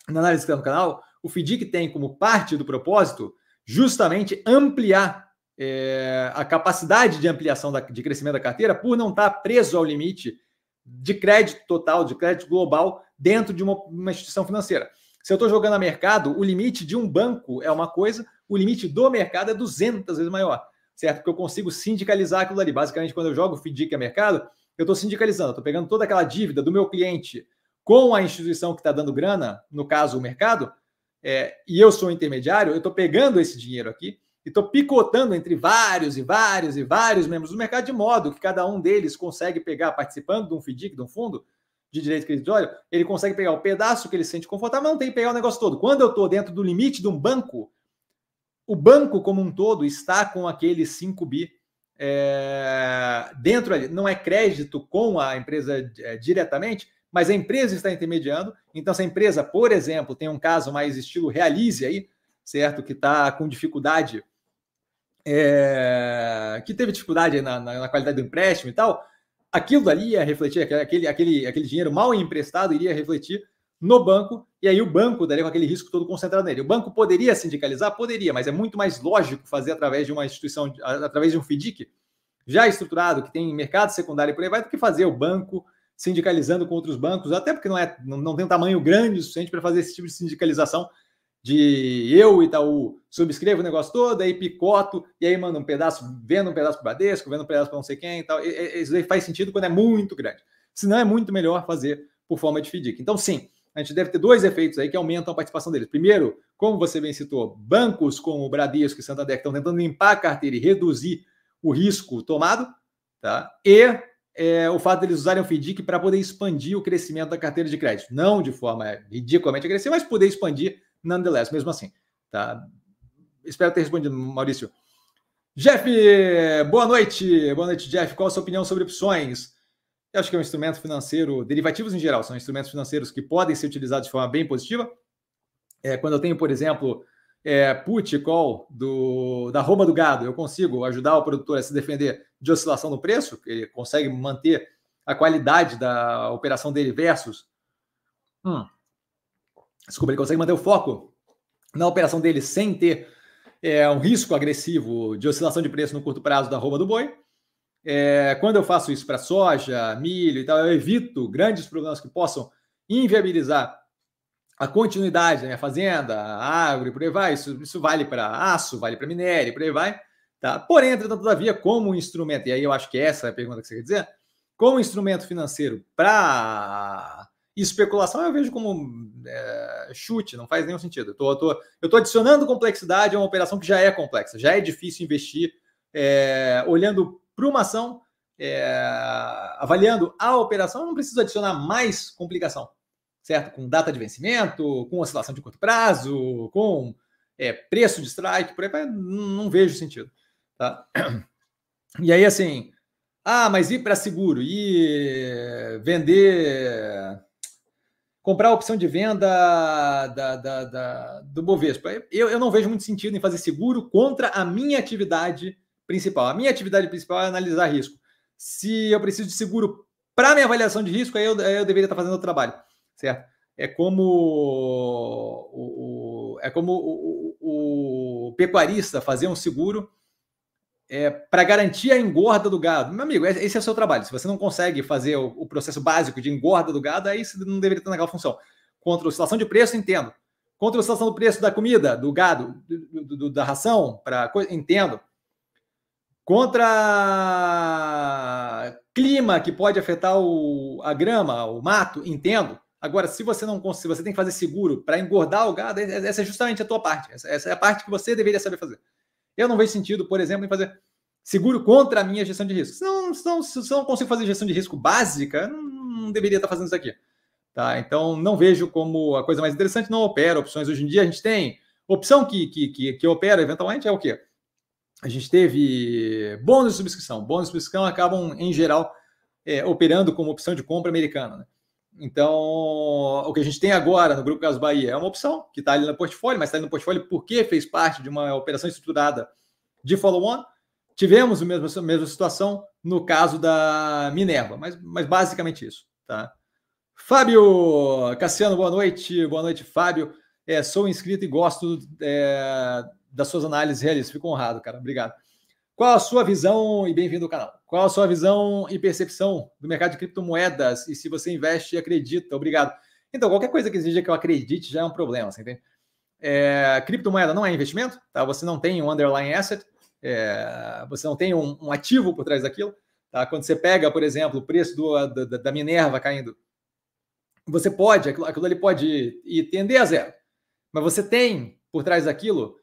na análise que está no canal, o FDIC tem como parte do propósito justamente ampliar é, a capacidade de ampliação da, de crescimento da carteira por não estar preso ao limite de crédito total, de crédito global dentro de uma, uma instituição financeira. Se eu estou jogando a mercado, o limite de um banco é uma coisa, o limite do mercado é 200 vezes maior certo? Porque eu consigo sindicalizar aquilo ali. Basicamente, quando eu jogo FDIC a mercado, eu estou sindicalizando, estou pegando toda aquela dívida do meu cliente com a instituição que está dando grana, no caso o mercado, é, e eu sou intermediário, eu estou pegando esse dinheiro aqui e estou picotando entre vários e vários e vários membros do mercado, de modo que cada um deles consegue pegar, participando de um FDIC, de um fundo de direito creditório, ele consegue pegar o pedaço que ele se sente confortável, mas não tem que pegar o negócio todo. Quando eu estou dentro do limite de um banco, o banco como um todo está com aquele 5 bi é, dentro ali. Não é crédito com a empresa é, diretamente, mas a empresa está intermediando. Então, se a empresa, por exemplo, tem um caso mais estilo realize aí, certo? Que está com dificuldade, é, que teve dificuldade na, na, na, qualidade do empréstimo e tal, aquilo ali ia refletir, aquele, aquele, aquele dinheiro mal emprestado iria refletir no banco, e aí o banco daria com aquele risco todo concentrado nele. O banco poderia sindicalizar? Poderia, mas é muito mais lógico fazer através de uma instituição, através de um FDIC já estruturado, que tem mercado secundário e por aí vai, do que fazer o banco sindicalizando com outros bancos, até porque não, é, não, não tem um tamanho grande o suficiente para fazer esse tipo de sindicalização de eu, Itaú, subscrevo o negócio todo, aí picoto, e aí manda um pedaço, vendo um pedaço para o Bradesco, vendo um pedaço para não sei quem e tal. Isso aí faz sentido quando é muito grande. Senão é muito melhor fazer por forma de FDIC. Então, sim, a gente deve ter dois efeitos aí que aumentam a participação deles. Primeiro, como você bem citou, bancos como o Bradesco e Santander estão tentando limpar a carteira e reduzir o risco tomado, tá? E é, o fato deles usarem o FDIC para poder expandir o crescimento da carteira de crédito. Não de forma ridiculamente agressiva, mas poder expandir nonetheless, mesmo assim. Tá? Espero ter respondido, Maurício. Jeff, boa noite. Boa noite, Jeff. Qual a sua opinião sobre opções? Eu acho que é um instrumento financeiro, derivativos em geral, são instrumentos financeiros que podem ser utilizados de forma bem positiva. É, quando eu tenho, por exemplo, é, put call do, da rouba do gado, eu consigo ajudar o produtor a se defender de oscilação no preço, ele consegue manter a qualidade da operação dele versus. Hum, desculpa, ele consegue manter o foco na operação dele sem ter é, um risco agressivo de oscilação de preço no curto prazo da rouba do boi. É, quando eu faço isso para soja, milho e tal, eu evito grandes problemas que possam inviabilizar a continuidade da minha fazenda, a agro e por aí vai. Isso, isso vale para aço, vale para minério, por aí vai. Tá? Porém, entretanto, todavia, como instrumento, e aí eu acho que essa é a pergunta que você quer dizer, como instrumento financeiro para especulação, eu vejo como é, chute, não faz nenhum sentido. Eu tô, tô, estou adicionando complexidade a uma operação que já é complexa, já é difícil investir é, olhando para uma ação, é, avaliando a operação, eu não preciso adicionar mais complicação, certo? Com data de vencimento, com oscilação de curto prazo, com é, preço de strike, por aí, não vejo sentido. Tá? E aí, assim, ah, mas ir para seguro, e vender, comprar a opção de venda da, da, da, do Bovespa. Eu, eu não vejo muito sentido em fazer seguro contra a minha atividade principal. A minha atividade principal é analisar risco. Se eu preciso de seguro para minha avaliação de risco, aí eu, aí eu deveria estar fazendo o trabalho, certo? É como o, o é como o, o, o, pecuarista fazer um seguro é, para garantir a engorda do gado. Meu amigo, esse é o seu trabalho. Se você não consegue fazer o, o processo básico de engorda do gado, aí você não deveria ter naquela função. Contra oscilação de preço, entendo. Contra oscilação do preço da comida, do gado, do, do, da ração, para entendo. Contra clima que pode afetar o, a grama, o mato, entendo. Agora, se você não consegue, você tem que fazer seguro para engordar o gado, essa é justamente a tua parte. Essa, essa, é a parte que você deveria saber fazer. Eu não vejo sentido, por exemplo, em fazer seguro contra a minha gestão de risco. Se não, se não, se não consigo fazer gestão de risco básica, não, não deveria estar fazendo isso aqui. Tá? Então, não vejo como a coisa mais interessante, não opera opções. Hoje em dia, a gente tem opção que, que, que, que opera eventualmente é o quê? A gente teve bônus de subscrição. Bônus de subscrição acabam, em geral, é, operando como opção de compra americana. Né? Então, o que a gente tem agora no Grupo Caso Bahia é uma opção que está ali no portfólio, mas está ali no portfólio porque fez parte de uma operação estruturada de follow-on. Tivemos a mesma, a mesma situação no caso da Minerva, mas, mas basicamente isso. Tá? Fábio Cassiano, boa noite. Boa noite, Fábio. É, sou inscrito e gosto é, das suas análises realistas. Fico honrado, cara. Obrigado. Qual a sua visão, e bem-vindo ao canal, qual a sua visão e percepção do mercado de criptomoedas e se você investe e acredita? Obrigado. Então, qualquer coisa que exija que eu acredite já é um problema, você entende? É, criptomoeda não é investimento, tá? Você não tem um underlying asset, é, você não tem um, um, ativo por trás daquilo. Tá? Quando você pega, por exemplo, o preço do, da, da Minerva caindo, você pode, aquilo, aquilo ali pode ir, tender a zero, mas você tem por trás daquilo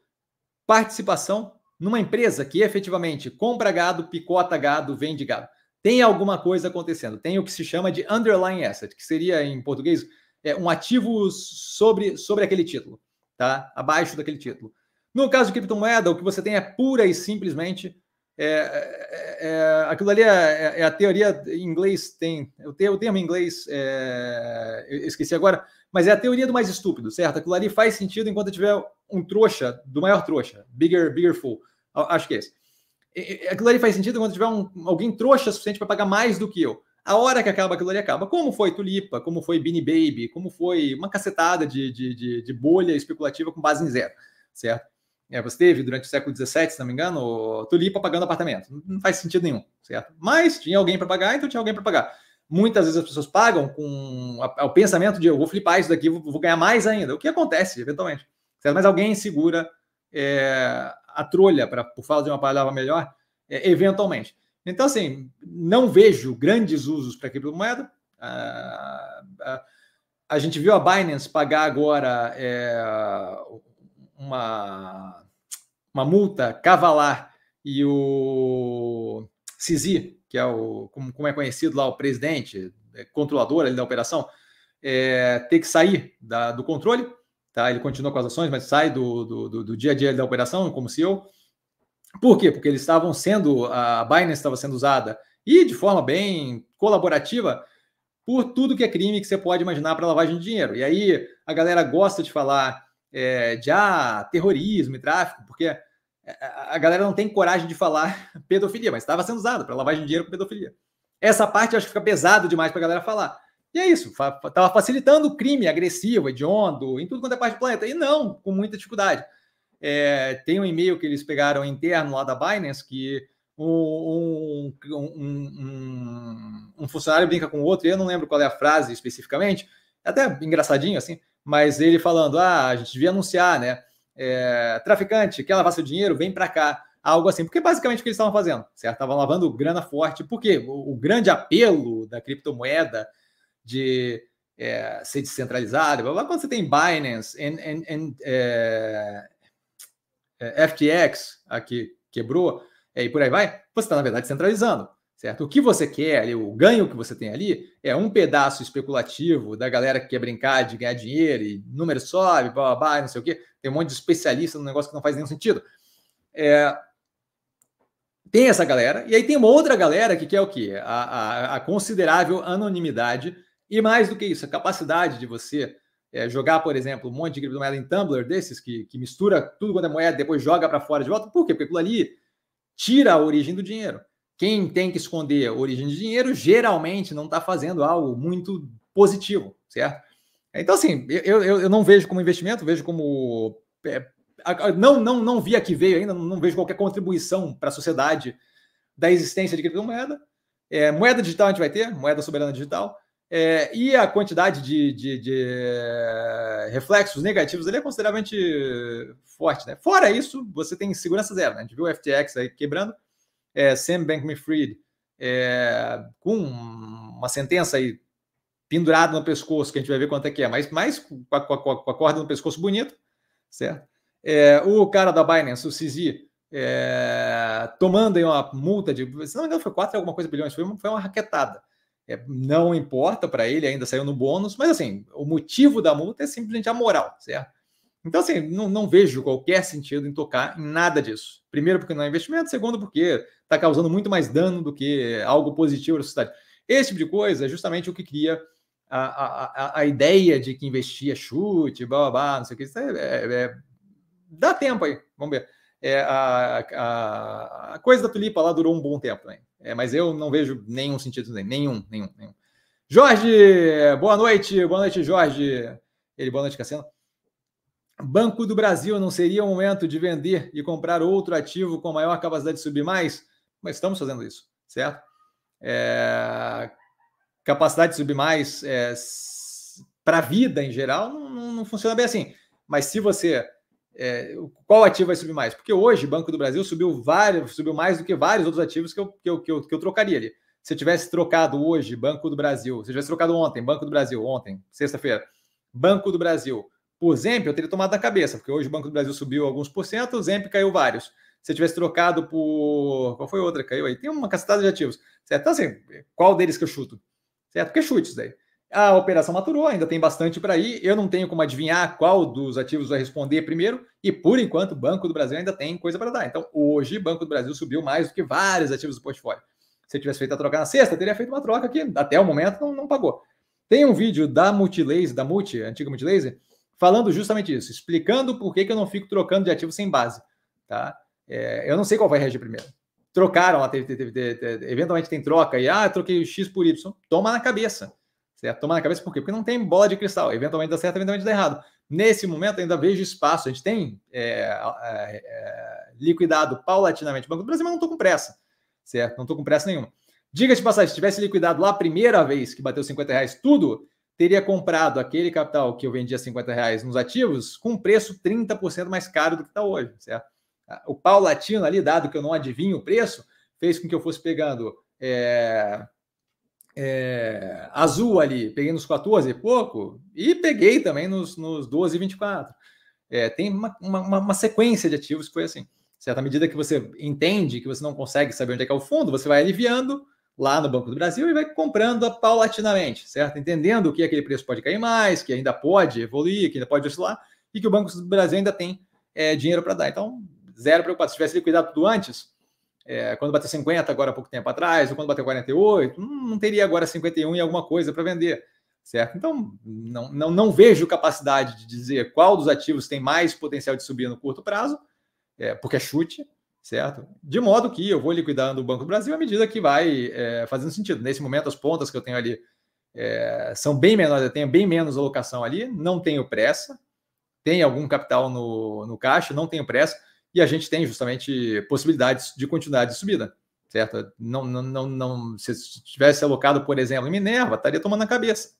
participação numa empresa que efetivamente compra gado, picota gado, vende gado. Tem alguma coisa acontecendo. Tem o que se chama de underlying asset, que seria em português é, um ativo sobre, sobre aquele título, tá? Abaixo daquele título. No caso de criptomoeda, o que você tem é pura e simplesmente é, é, é, aquilo ali é, é, é, a teoria em inglês tem o termo, o termo em inglês eu esqueci agora, mas é a teoria do mais estúpido, certo? Aquilo ali faz sentido enquanto tiver um trouxa do maior trouxa, bigger bigger fool, acho que é esse. Aquilo ali faz sentido quando tiver um, alguém trouxa suficiente para pagar mais do que eu. A hora que acaba aquilo ali acaba. Como foi Tulipa, como foi Beanie Baby, como foi uma cacetada de, de, de, de bolha especulativa com base em zero, certo? É, você teve durante o século XVII, se não me engano, Tulipa pagando apartamento. Não faz sentido nenhum, certo? Mas tinha alguém para pagar, então tinha alguém para pagar. Muitas vezes as pessoas pagam com o pensamento de eu vou flipar isso daqui, vou, ganhar mais ainda. O que acontece, eventualmente. Certo? Mas alguém segura é, a trolha, para por falar de uma palavra melhor, é, eventualmente. Então, assim, não vejo grandes usos para criptomoeda. Ah, ah, a gente viu a Binance pagar agora é, uma, uma multa cavalar e o Sisi, que é o como, como é conhecido lá o presidente, é, controlador ali da operação, é, ter que sair da, do controle, tá? Ele continua com as ações, mas sai do, do, do dia a dia da operação como CEO. Por quê? Porque eles estavam sendo, a Binance estava sendo usada e de forma bem colaborativa por tudo que é crime que você pode imaginar para lavagem de dinheiro. E aí a galera gosta de falar é, de ah, terrorismo e tráfico, porque a galera não tem coragem de falar pedofilia, mas estava sendo usado para lavagem de dinheiro com pedofilia. Essa parte eu acho que fica pesado demais para a galera falar. E é isso, estava facilitando o crime agressivo, hediondo, em tudo quanto é parte do planeta. E não, com muita dificuldade. É, tem um e-mail que eles pegaram interno lá da Binance que um, um, um, um funcionário brinca com o outro, e eu não lembro qual é a frase especificamente, é até engraçadinho assim, mas ele falando: ah, a gente devia anunciar, né? É, traficante, quer lavar seu dinheiro? Vem para cá. Algo assim, porque basicamente o que eles estavam fazendo, certo? Estavam lavando grana forte, porque o, o grande apelo da criptomoeda de é, ser descentralizado, quando você tem Binance, and, é, é FTX aqui quebrou, é, e por aí vai, você está, na verdade, centralizando certo? O que você quer ali, o ganho que você tem ali, é um pedaço especulativo da galera que quer brincar de ganhar dinheiro e número sobe, blá, blá, blá não sei o quê. Tem um monte de especialista no negócio que não faz nenhum sentido. É, tem essa galera, e aí tem uma outra galera que quer o quê? A, a, a considerável anonimidade e mais do que isso, a capacidade de você é, jogar, por exemplo, um monte de criptomoeda em Tumblr desses que, que mistura tudo quando é moeda, depois joga para fora de volta. Por quê? Porque aquilo ali tira a origem do dinheiro. Quem tem que esconder a origem de dinheiro geralmente não está fazendo algo muito positivo, certo? Então, assim, eu, eu, eu não vejo como investimento, vejo como. É, não, não, não vi aqui veio ainda, não vejo qualquer contribuição para a sociedade da existência de criptomoeda. É, moeda digital a gente vai ter, moeda soberana digital. É, e a quantidade de, de, de, reflexos negativos ali é consideravelmente forte. Né? Fora isso, você tem segurança zero. Né? A gente viu o FTX aí quebrando, é, Sam Bankman-Fried é, com uma sentença aí pendurada no pescoço, que a gente vai ver quanto é que é, mas mais com a, com a, com a corda no pescoço bonito, certo? É, o cara da Binance, o CZ, é, tomando aí uma multa de, se não me engano, foi 4 alguma coisa bilhões, foi uma, foi uma raquetada. É, não importa para ele, ainda saiu no bônus, mas assim, o motivo da multa é simplesmente a moral, certo? Então, assim, não, não vejo qualquer sentido em tocar em nada disso. Primeiro, porque não é investimento, segundo, porque está causando muito mais dano do que algo positivo para a sociedade. Esse tipo de coisa é justamente o que cria a, a, a ideia de que investir é chute, blá, blá, blá, não sei o que. Isso é, é, é, dá tempo aí, vamos ver. É, a, a, a, coisa da tulipa lá durou um bom tempo também. É, mas eu não vejo nenhum sentido, nenhum, nenhum, nenhum. Jorge, boa noite, boa noite, Jorge. Ele, boa noite, Cassiano. Banco do Brasil não seria o momento de vender e comprar outro ativo com maior capacidade de subir mais? Mas estamos fazendo isso, certo? É... Capacidade de subir mais é... para a vida em geral não, não, não, funciona bem assim. Mas se você. É... Qual ativo vai subir mais? Porque hoje Banco do Brasil subiu vários, subiu mais do que vários outros ativos que eu, que eu, que eu, que eu trocaria ali. Se eu tivesse trocado hoje Banco do Brasil, se eu tivesse trocado ontem, Banco do Brasil, ontem, sexta-feira, Banco do Brasil por Zemp, eu teria tomado na cabeça, porque hoje o Banco do Brasil subiu alguns por cento, o Zemp caiu vários. Se eu tivesse trocado por. Qual foi outra? Caiu aí. Tem uma cacetada de ativos. Certo? Então, assim, qual deles que eu chuto? Certo? Porque chutes daí. A operação maturou, ainda tem bastante para ir. Eu não tenho como adivinhar qual dos ativos vai responder primeiro. E por enquanto, o Banco do Brasil ainda tem coisa para dar. Então, hoje, o Banco do Brasil subiu mais do que vários ativos do portfólio. Se eu tivesse feito a troca na sexta, teria feito uma troca que até o momento não, não pagou. Tem um vídeo da Multilaser, da Multi, antiga Multilaser, falando justamente isso, explicando por que, que eu não fico trocando de ativo sem base. Tá? É, eu não sei qual vai reagir primeiro. Trocaram, teve, teve, teve, eventualmente tem troca e ah, troquei X por Y. Toma na cabeça. Certo? Toma na cabeça por quê? Porque não tem bola de cristal. Eventualmente dá certo, eventualmente dá errado. Nesse momento, ainda vejo espaço. A gente tem é, é, é liquidado paulatinamente o Banco do Brasil, mas não estou com pressa. Certo? Não estou com pressa nenhuma. Diga de passagem, se tivesse liquidado lá a primeira vez que bateu 50 reais tudo, teria comprado aquele capital que eu vendia 50 reais nos ativos com um preço 30% mais caro do que está hoje, certo? O paulatino ali, dado que eu não adivinho o preço, fez com que eu fosse pegando é, é, azul ali, peguei nos 14 e pouco, e peguei também nos, nos 12 e 24. É, tem uma, uma, uma, sequência de ativos que foi assim. Certo? À medida que você entende que você não consegue saber onde é que é o fundo, você vai aliviando lá no Banco do Brasil e vai comprando paulatinamente, certo? Entendendo que aquele preço pode cair mais, que ainda pode evoluir, que ainda pode oscilar e que o Banco do Brasil ainda tem é, dinheiro para dar. Então, zero preocupado. Se tivesse liquidado tudo antes, é, quando bateu 50 agora há pouco tempo atrás, ou quando bateu 48, não teria agora 51 e alguma coisa para vender, certo? Então, não, não, não vejo capacidade de dizer qual dos ativos tem mais potencial de subir no curto prazo, é, porque é chute, certo? De modo que eu vou liquidando o Banco do Brasil à medida que vai é, fazendo sentido. Nesse momento, as pontas que eu tenho ali é, são bem menores, eu tenho bem menos alocação ali, não tenho pressa, tem algum capital no, no caixa, não tenho pressa, e a gente tem justamente possibilidades de continuidade de subida, certo? Não, não, não, não se tivesse alocado, por exemplo, em Minerva, estaria tomando na cabeça.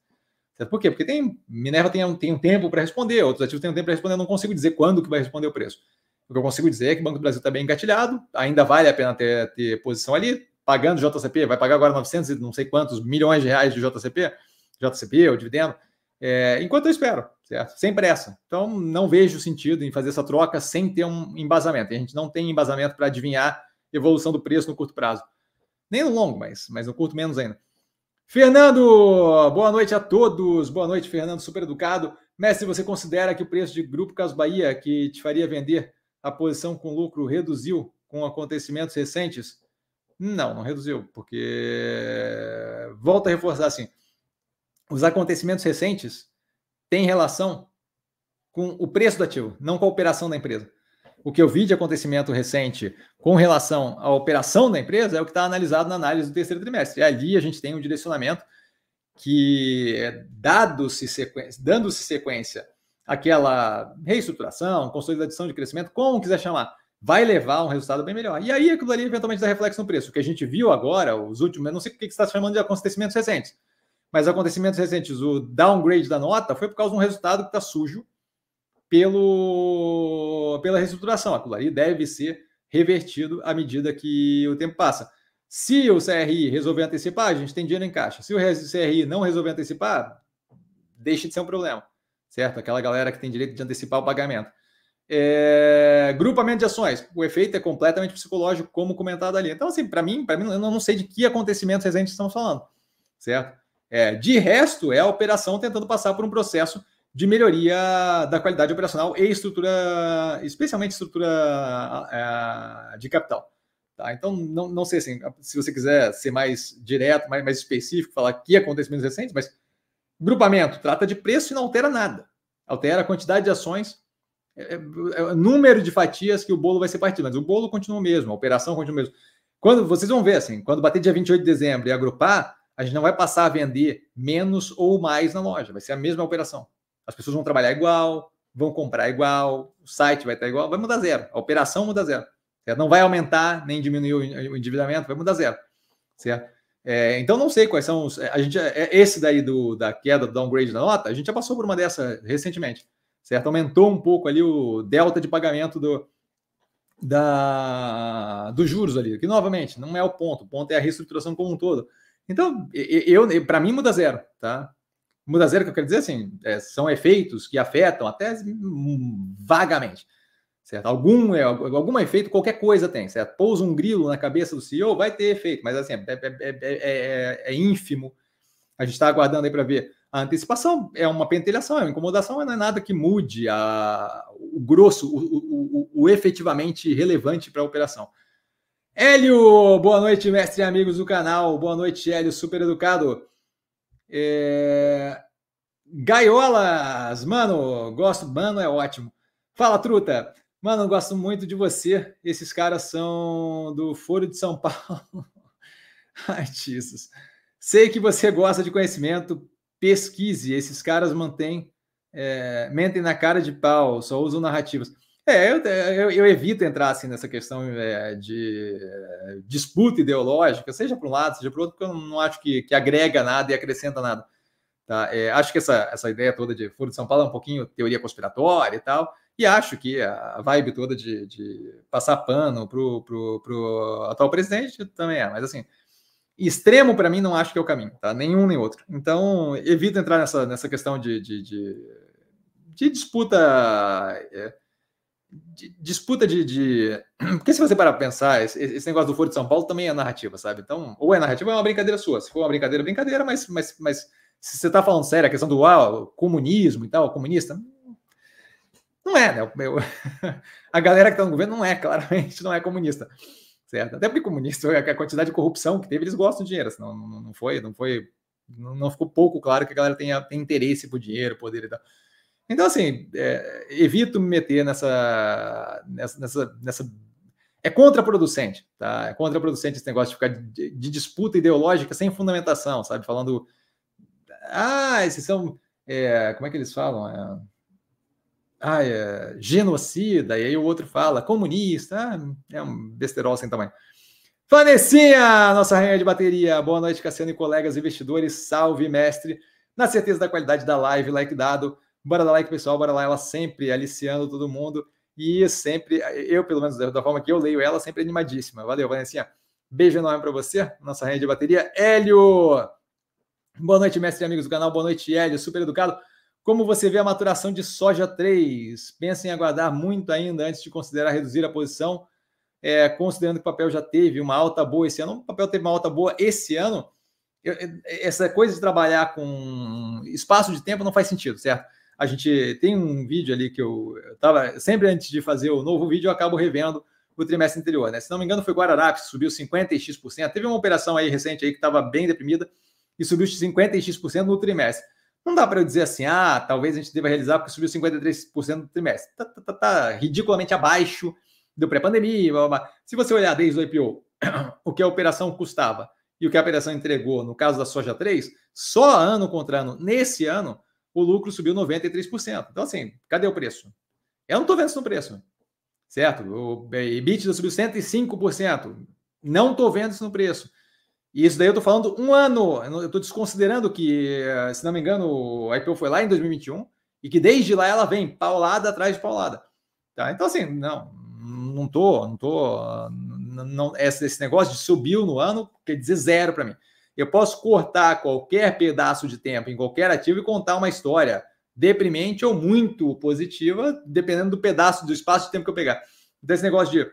Certo? Por quê? Porque tem, Minerva tem, tem um tempo para responder, outros ativos têm um tempo para responder, eu não consigo dizer quando que vai responder o preço. O que eu consigo dizer é que o Banco do Brasil está bem engatilhado, ainda vale a pena ter, ter posição ali, pagando JCP, vai pagar agora 900 e não sei quantos milhões de reais de JCP, JCP, o dividendo, é, enquanto eu espero, certo? Sem pressa. Então, não vejo sentido em fazer essa troca sem ter um embasamento. A gente não tem embasamento para adivinhar evolução do preço no curto prazo. Nem no longo, mas, mas no curto menos ainda. Fernando, boa noite a todos. Boa noite, Fernando, super educado. Mestre, você considera que o preço de Grupo Caso Bahia, que te faria vender a posição com lucro reduziu com acontecimentos recentes? Não, não reduziu, porque volta a reforçar assim. Os acontecimentos recentes têm relação com o preço do ativo, não com a operação da empresa. o que eu vi de acontecimento recente com relação à operação da empresa é o que está analisado na análise do terceiro trimestre. E ali a gente tem um direcionamento que, dado-se sequência, dando-se sequência àquela reestruturação, consolidação de crescimento, como quiser chamar, vai levar a um resultado bem melhor. E aí aquilo ali eventualmente dá reflexo no preço. O que a gente viu agora, os últimos, eu não sei o que você está chamando de acontecimentos recentes, mas acontecimentos recentes, o downgrade da nota foi por causa de um resultado que está sujo pelo, pela reestruturação. Aquilo ali deve ser revertido à medida que o tempo passa. Se o CRI resolver antecipar, a gente tem dinheiro em caixa. Se o CRI não resolver antecipar, deixa de ser um problema, certo? Aquela galera que tem direito de antecipar o pagamento. É, grupamento de ações, o efeito é completamente psicológico, como comentado ali. Então, assim, para mim, para mim, eu não sei de que acontecimentos recentes estamos falando, certo? É, de resto, é a operação tentando passar por um processo de melhoria da qualidade operacional e estrutura, especialmente estrutura é, de capital. Tá? Então, não, não sei assim, se você quiser ser mais direto, mais, mais específico, falar que acontecimentos recentes, mas grupamento trata de preço e não altera nada. Altera a quantidade de ações é, é, é, número de fatias que o bolo vai ser partido, mas o bolo continua o mesmo, a operação continua o mesmo. Quando vocês vão ver assim, quando bater dia 28 de dezembro e agrupar, a gente não vai passar a vender menos ou mais na loja, vai ser a mesma operação. As pessoas vão trabalhar igual, vão comprar igual, o site vai estar igual, vai mudar zero, a operação muda zero. Certo? Não vai aumentar nem diminuir o endividamento, vai mudar zero. Certo? É, então não sei quais são os. A gente, esse daí do, da queda do downgrade da nota, a gente já passou por uma dessa recentemente certo? Aumentou um pouco ali o delta de pagamento do, da, dos juros ali, que novamente não é o ponto, o ponto é a reestruturação como um todo. Então, eu, eu para mim muda zero, tá? Muda zero que eu quero dizer assim, é, são efeitos que afetam até vagamente, certo? Algum, é, algum efeito, qualquer coisa tem, certo? Pousa um grilo na cabeça do CEO, vai ter efeito, mas assim, é, é, é, é ínfimo. A gente está aguardando aí para ver a antecipação é uma pentelhação, é uma incomodação, mas não é nada que mude a, o grosso, o, o, o efetivamente relevante para a operação. Hélio, boa noite, mestre e amigos do canal. Boa noite, Hélio, super educado. É... Gaiolas, mano, gosto, mano, é ótimo. Fala, truta. Mano, gosto muito de você. Esses caras são do Foro de São Paulo. Ai, Jesus. Sei que você gosta de conhecimento, pesquise. Esses caras mantêm, é, mentem na cara de pau, só usam narrativas. É, eu, eu, eu evito entrar assim nessa questão é, de é, disputa ideológica, seja para um lado, seja para o outro, porque eu não acho que, que agrega nada e acrescenta nada. Tá? É, acho que essa, essa ideia toda de Foro de São Paulo é um pouquinho teoria conspiratória e tal, e acho que a vibe toda de, de passar pano para o atual presidente também é, mas assim, Extremo, para mim, não acho que é o caminho, tá? Nenhum nem outro. Então, evito entrar nessa, nessa questão de, de, de, de disputa. É, de, disputa de, de, Porque se você parar para pensar, esse, esse, negócio do Foro de São Paulo também é narrativa, sabe? Então, ou é narrativa ou é uma brincadeira sua. Se for uma brincadeira, brincadeira, mas, mas, mas se você está falando sério, a questão do ah, comunismo e tal, comunista, não é, né? a galera que está no governo não é, claramente não é comunista certo? Até porque comunista, a quantidade de corrupção que teve, eles gostam de dinheiro, senão não, não foi, não foi, não ficou pouco claro que a galera tenha, tem interesse por dinheiro, poder e tal. Então, assim, é, evito me meter nessa, nessa, nessa, nessa é contraproducente, tá? É contraproducente esse negócio de ficar de, de, disputa ideológica sem fundamentação, sabe? Falando, ah, esses são, é, como é que eles falam? É, ah, é, genocida, e aí o outro fala comunista, ah, é um besterol sem tamanho. Vanessinha, nossa rainha de bateria, boa noite, Cassiano e colegas investidores, salve, mestre, na certeza da qualidade da live, like dado, bora dar like, pessoal, bora lá, ela sempre aliciando todo mundo, e sempre, eu pelo menos da forma que eu leio ela, sempre animadíssima, valeu, Vanessinha, beijo enorme para você, nossa rainha de bateria, Hélio, boa noite, mestre e amigos do canal, boa noite, Hélio, super educado, como você vê a maturação de soja 3? Pensa em aguardar muito ainda antes de considerar reduzir a posição, é, considerando que o papel já teve uma alta boa esse ano. O papel teve uma alta boa esse ano. Eu, essa coisa de trabalhar com espaço de tempo não faz sentido, certo? A gente tem um vídeo ali que eu estava sempre antes de fazer o novo vídeo, eu acabo revendo o trimestre anterior, né? Se não me engano, foi Guararapes, subiu 50x%. Teve uma operação aí recente aí que estava bem deprimida e subiu 50x% no trimestre. Não dá para eu dizer assim, ah, talvez a gente deva realizar porque subiu 53% no trimestre. Tá, tá, tá, tá, ridiculamente abaixo do pré-pandemia. Se você olhar desde o IPO, o que a operação custava e o que a operação entregou, no caso da Soja 3, só ano contra ano, nesse ano, o lucro subiu 93%. Então, assim, cadê o preço? Eu não estou vendo isso no preço, certo? O EBITDA subiu 105%. Não estou vendo isso no preço. E isso daí eu estou falando um ano. Eu estou desconsiderando que, se não me engano, a IPO foi lá em 2021 e que desde lá ela vem paulada atrás de paulada. Tá? Então, assim, não, não tô, não tô. Não, esse negócio de subiu no ano quer dizer zero para mim. Eu posso cortar qualquer pedaço de tempo em qualquer ativo e contar uma história deprimente ou muito positiva, dependendo do pedaço do espaço de tempo que eu pegar. Então, esse negócio de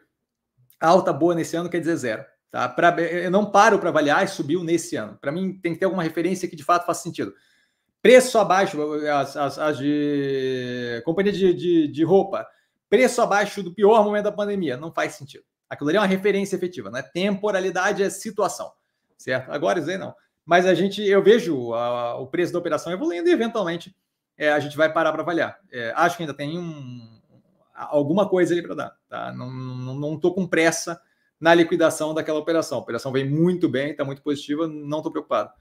alta boa nesse ano quer dizer zero. Tá? Pra, eu não paro para avaliar e subiu nesse ano. Para mim, tem que ter alguma referência que de fato faça sentido. Preço abaixo, as, as, as de companhia de, de, de, roupa, preço abaixo do pior momento da pandemia, não faz sentido. Aquilo ali é uma referência efetiva, né? Temporalidade é situação, certo? Agora isso aí não. Mas a gente, eu vejo a, o preço da operação evoluindo e eventualmente é, a gente vai parar para avaliar. É, acho que ainda tem um, alguma coisa ali para dar, tá? Não, não, não com pressa na liquidação daquela operação. A operação vem muito bem, está muito positiva, não estou preocupado.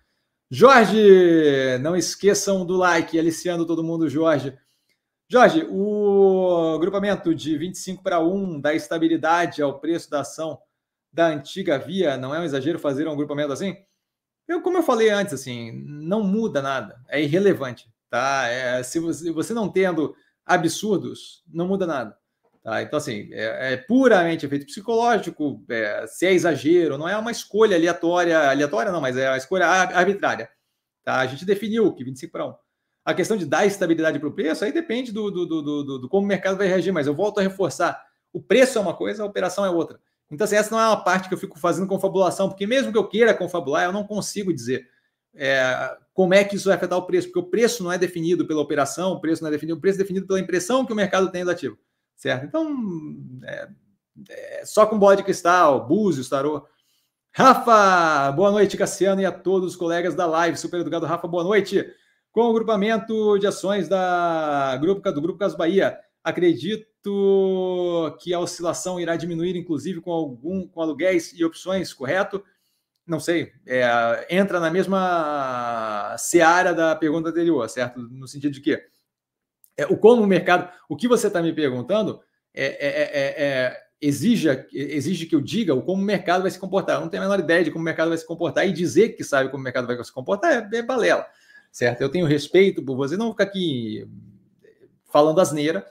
Jorge, não esqueçam do like, aliciando todo mundo, Jorge. Jorge, o grupamento de 25 para 1 da estabilidade ao preço da ação da antiga via, não é um exagero fazer um grupamento assim? Eu, como eu falei antes, assim, não muda nada, é irrelevante, tá? É, se você, você não tendo absurdos, não muda nada. Tá? Então, assim, é, é puramente efeito psicológico, é, se é exagero, não é uma escolha aleatória, aleatória não, mas é uma escolha arbitrária. Tá? A gente definiu que 25 para 1. A questão de dar estabilidade para o preço, aí depende do, do, do, do, do como o mercado vai reagir, mas eu volto a reforçar. O preço é uma coisa, a operação é outra. Então, assim, essa não é uma parte que eu fico fazendo confabulação, porque mesmo que eu queira confabular, eu não consigo dizer é, como é que isso vai afetar o preço, porque o preço não é definido pela operação, o preço não é definido, o preço é definido pela impressão que o mercado tem do ativo certo? Então, é, é, só com bola de cristal, búzios, tarô. Rafa, boa noite, Cassiano, e a todos os colegas da live. Super educado, Rafa, boa noite. Com o grupamento de ações da do Grupo Caso Bahia, acredito que a oscilação irá diminuir, inclusive com algum com aluguéis e opções, correto? Não sei, é, entra na mesma seara da pergunta anterior, certo? No sentido de que é, o como o mercado, o que você está me perguntando é, é, é, é exige, exige que eu diga o como o mercado vai se comportar. Eu não tenho a menor ideia de como o mercado vai se comportar e dizer que sabe como o mercado vai se comportar é, é balela, certo? Eu tenho respeito por você, não ficar aqui falando asneira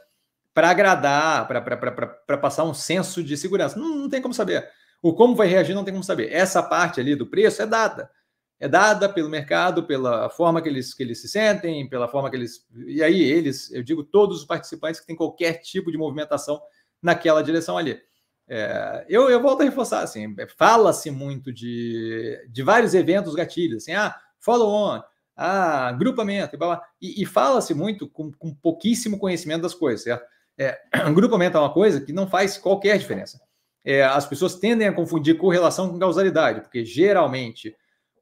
para agradar, para passar um senso de segurança. Não, não tem como saber. O como vai reagir não tem como saber. Essa parte ali do preço é dada é dada pelo mercado, pela forma que eles, que eles se sentem, pela forma que eles. E aí, eles, eu digo todos os participantes que têm qualquer tipo de movimentação naquela direção ali. É, eu, eu volto a reforçar, assim, fala-se muito de, de vários eventos gatilhos, assim, ah, follow-on, ah, grupamento, e, e fala-se muito com, com, pouquíssimo conhecimento das coisas, certo? É, grupamento é uma coisa que não faz qualquer diferença. É, as pessoas tendem a confundir correlação com causalidade, porque geralmente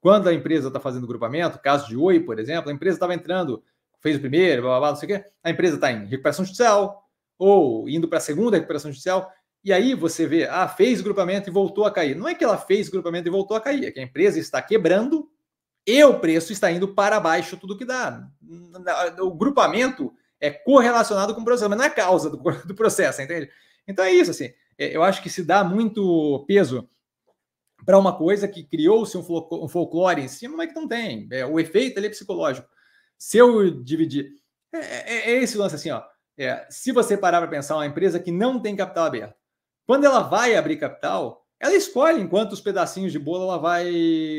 quando a empresa está fazendo grupamento, caso de Oi, por exemplo, a empresa estava entrando, fez o primeiro, blá, blá, blá, não sei o quê, a empresa está em recuperação judicial ou indo para a segunda recuperação judicial, e aí você vê, ah, fez grupamento e voltou a cair. Não é que ela fez grupamento e voltou a cair, é que a empresa está quebrando e o preço está indo para baixo tudo que dá. O grupamento é correlacionado com o processo, mas não é causa do, do processo, entende? Então é isso, assim. É, eu acho que se dá muito peso para uma coisa que criou-se um, folclore em cima, mas que não tem. É, o efeito ali é psicológico. Se eu dividir. É, é, é esse lance assim, ó. É, se você parar para pensar, uma empresa que não tem capital aberto, quando ela vai abrir capital, ela escolhe em quantos pedacinhos de bolo ela vai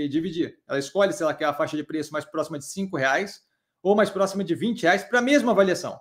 dividir. Ela escolhe se ela quer a faixa de preço mais próxima de R$ reais ou mais próxima de R$ reais para a mesma avaliação.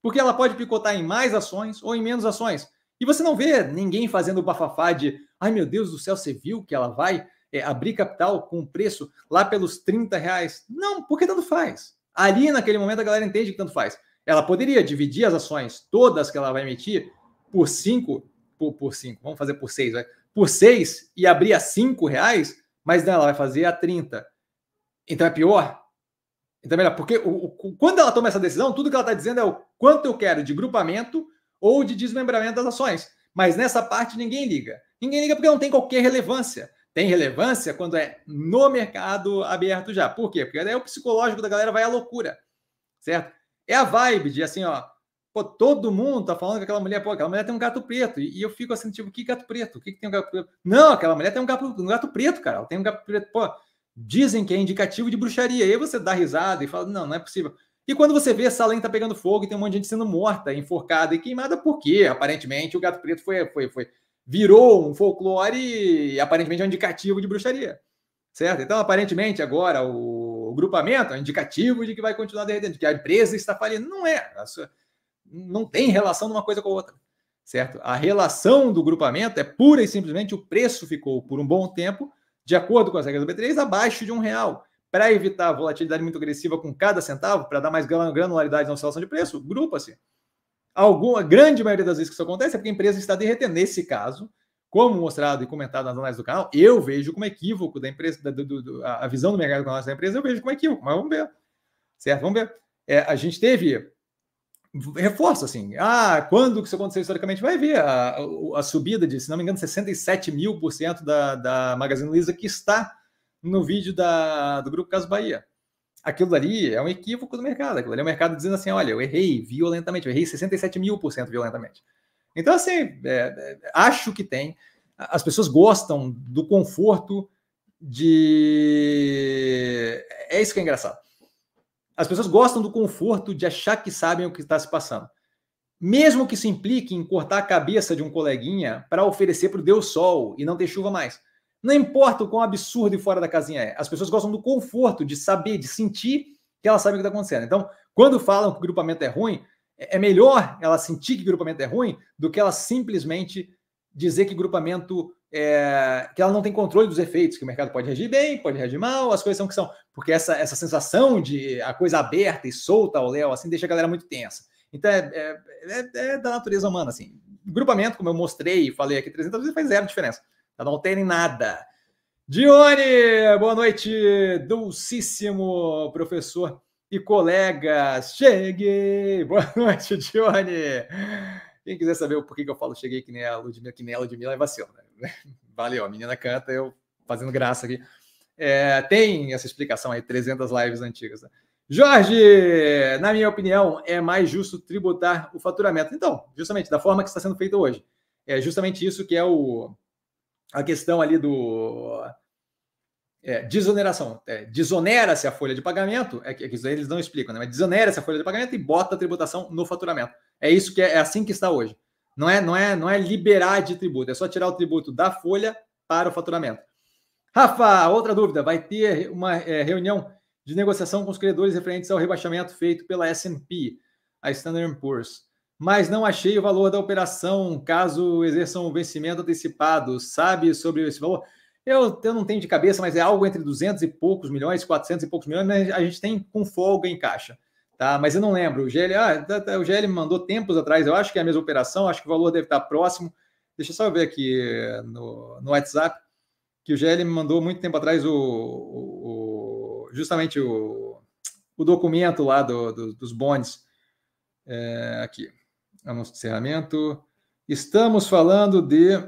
Porque ela pode picotar em mais ações ou em menos ações. E você não vê ninguém fazendo bafafá de ai meu Deus do céu, você viu que ela vai é, abrir capital com preço lá pelos 30 reais? Não, porque tanto faz. Ali naquele momento a galera entende que tanto faz. Ela poderia dividir as ações, todas que ela vai emitir, por 5, por, por cinco, vamos fazer por 6, por 6 e abrir a 5 reais, mas não, ela vai fazer a 30. Então é pior? Então, melhor, porque o, o, quando ela toma essa decisão, tudo que ela está dizendo é o quanto eu quero de grupamento ou de desmembramento das ações. Mas nessa parte ninguém liga. Ninguém liga porque não tem qualquer relevância. Tem relevância quando é no mercado aberto já. Por quê? Porque daí o psicológico da galera vai à loucura, certo? É a vibe de assim, ó, pô, todo mundo tá falando que aquela mulher, pô, aquela mulher tem um gato preto. E, e eu fico assim, tipo, que gato preto? O que, que tem um gato preto? Não, aquela mulher tem um gato, um gato preto, cara. Ela tem um gato preto. Pô, dizem que é indicativo de bruxaria. E aí você dá risada e fala, não, não é possível. E quando você vê lente tá pegando fogo e tem um monte de gente sendo morta, enforcada e queimada, por quê? Aparentemente o gato preto foi, foi, foi virou um folclore e aparentemente é um indicativo de bruxaria. Certo? Então, aparentemente, agora o, o grupamento é um indicativo de que vai continuar derretendo, que a empresa está falindo. Não é. Sua, não tem relação de uma coisa com a outra. Certo? A relação do grupamento é pura e simplesmente o preço ficou por um bom tempo, de acordo com as regras do B3, abaixo de um real para evitar volatilidade muito agressiva com cada centavo, para dar mais granularidade na oscilação de preço, grupa-se. Alguma grande maioria das vezes que isso acontece é porque a empresa está derretendo. Nesse caso, como mostrado e comentado nas análises do canal, eu vejo como equívoco da empresa, da, do, do, a visão do mercado com a nossa empresa, eu vejo como equívoco, mas vamos ver. Certo? Vamos ver. É, a gente teve reforço assim. Ah, quando que isso aconteceu historicamente? Vai ver a, a, subida de, se não me engano, 67 mil por cento da, da Magazine Luiza que está no vídeo da, do Grupo Caso Bahia. Aquilo ali é um equívoco do mercado. Aquilo ali é o mercado dizendo assim: olha, eu errei violentamente, eu errei 67 mil por cento violentamente. Então, assim, é, é, acho que tem. As pessoas gostam do conforto de. É isso que é engraçado. As pessoas gostam do conforto de achar que sabem o que está se passando. Mesmo que isso implique em cortar a cabeça de um coleguinha para oferecer para o Deus Sol e não ter chuva mais. Não importa o quão absurdo e fora da casinha é. As pessoas gostam do conforto, de saber, de sentir que elas sabem o que está acontecendo. Então, quando falam que o grupamento é ruim, é, é melhor ela sentir que o grupamento é ruim do que ela simplesmente dizer que grupamento é, que ela não tem controle dos efeitos, que o mercado pode reagir bem, pode reagir mal, as coisas são que são. Porque essa, essa sensação de a coisa aberta e solta ao léu, assim, deixa a galera muito tensa. Então, é, é, é, é da natureza humana, assim. Grupamento, como eu mostrei e falei aqui 300 vezes, faz zero diferença. Tá? Não tem nada. Dione, boa noite, dulcíssimo professor e colegas. Cheguei! Boa noite, Dione. Quem quiser saber o porquê que eu falo cheguei que nem a Ludmilla, que nem a Ludmilla é vacilo, né? Valeu, a menina canta, eu fazendo graça aqui. É, tem essa explicação aí, 300 lives antigas. Né? Jorge, na minha opinião, é mais justo tributar o faturamento. Então, justamente da forma que está sendo feito hoje. É justamente isso que é o, a questão ali do é, desoneração. É, desonera-se a folha de pagamento, é que, é que eles não explicam, né? mas desonera-se a folha de pagamento e bota a tributação no faturamento. É isso que é, é, assim que está hoje. Não é, não é, não é liberar de tributo, é só tirar o tributo da folha para o faturamento. Rafa, outra dúvida: vai ter uma é, reunião de negociação com os credores referentes ao rebaixamento feito pela S&P, a Standard Poor's mas não achei o valor da operação caso exerçam vencimento antecipado. Sabe sobre esse valor? Eu, eu não tenho de cabeça, mas é algo entre 200 e poucos milhões, 400 e poucos milhões, mas a gente tem com folga em caixa. Tá? Mas eu não lembro. O GL, ah, tá, tá, o GL mandou tempos atrás, eu acho que é a mesma operação, acho que o valor deve estar próximo. Deixa eu só ver aqui no, no WhatsApp, que o GL me mandou muito tempo atrás o, o justamente o, o documento lá do, do, dos bonds. É, aqui anúncio de encerramento. Estamos falando de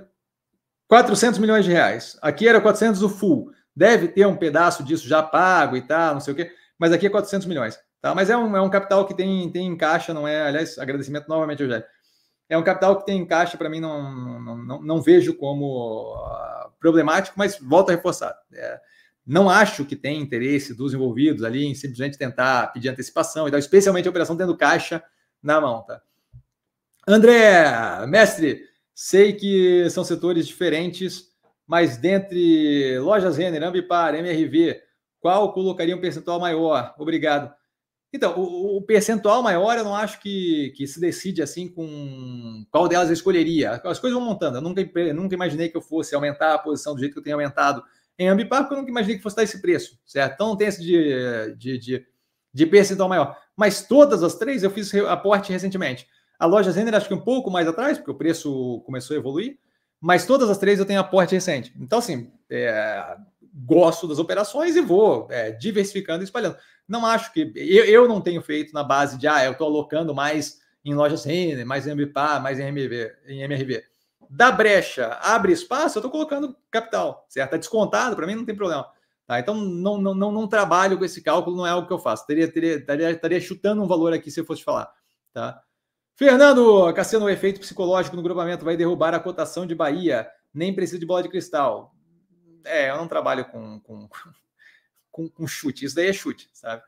400 milhões de reais. Aqui era 400 o full. Deve ter um pedaço disso já pago e tal, não sei o quê, mas aqui é 400 milhões. Tá? Mas é um, é um capital que tem, tem em caixa, não é? Aliás, agradecimento novamente, Eugênio. É um capital que tem em caixa, para mim, não, não, não, não, vejo como uh, problemático, mas volto a reforçar. É, não acho que tem interesse dos envolvidos ali em simplesmente tentar pedir antecipação e tal, especialmente a operação tendo caixa na mão. Tá? André, mestre, sei que são setores diferentes, mas dentre lojas Renner, Ambipar, MRV, qual colocaria um percentual maior? Obrigado. Então, o, o, percentual maior eu não acho que, que se decide assim com qual delas eu escolheria. As coisas vão montando. Eu nunca, nunca imaginei que eu fosse aumentar a posição do jeito que eu tenho aumentado em Ambipar, porque eu nunca imaginei que fosse dar esse preço, certo? Então não tem esse de, de, de, de percentual maior. Mas todas as três eu fiz aporte recentemente. A loja Zender acho que um pouco mais atrás, porque o preço começou a evoluir, mas todas as três eu tenho aporte recente. Então, assim, é, gosto das operações e vou é, diversificando e espalhando. Não acho que. Eu, eu não tenho feito na base de, ah, eu estou alocando mais em lojas Renner, mais em MBPA, mais em, MV, em MRV. Da brecha, abre espaço, eu estou colocando capital, certo? Está descontado, para mim não tem problema. Tá? Então, não, não, não, não, trabalho com esse cálculo, não é algo que eu faço. Teria, teria, estaria, estaria chutando um valor aqui se eu fosse falar. Tá? Fernando, Cassiano, o efeito psicológico no grupamento vai derrubar a cotação de Bahia. Nem precisa de bola de cristal. É, eu não trabalho com, com, com, com chute. Isso daí é chute, sabe?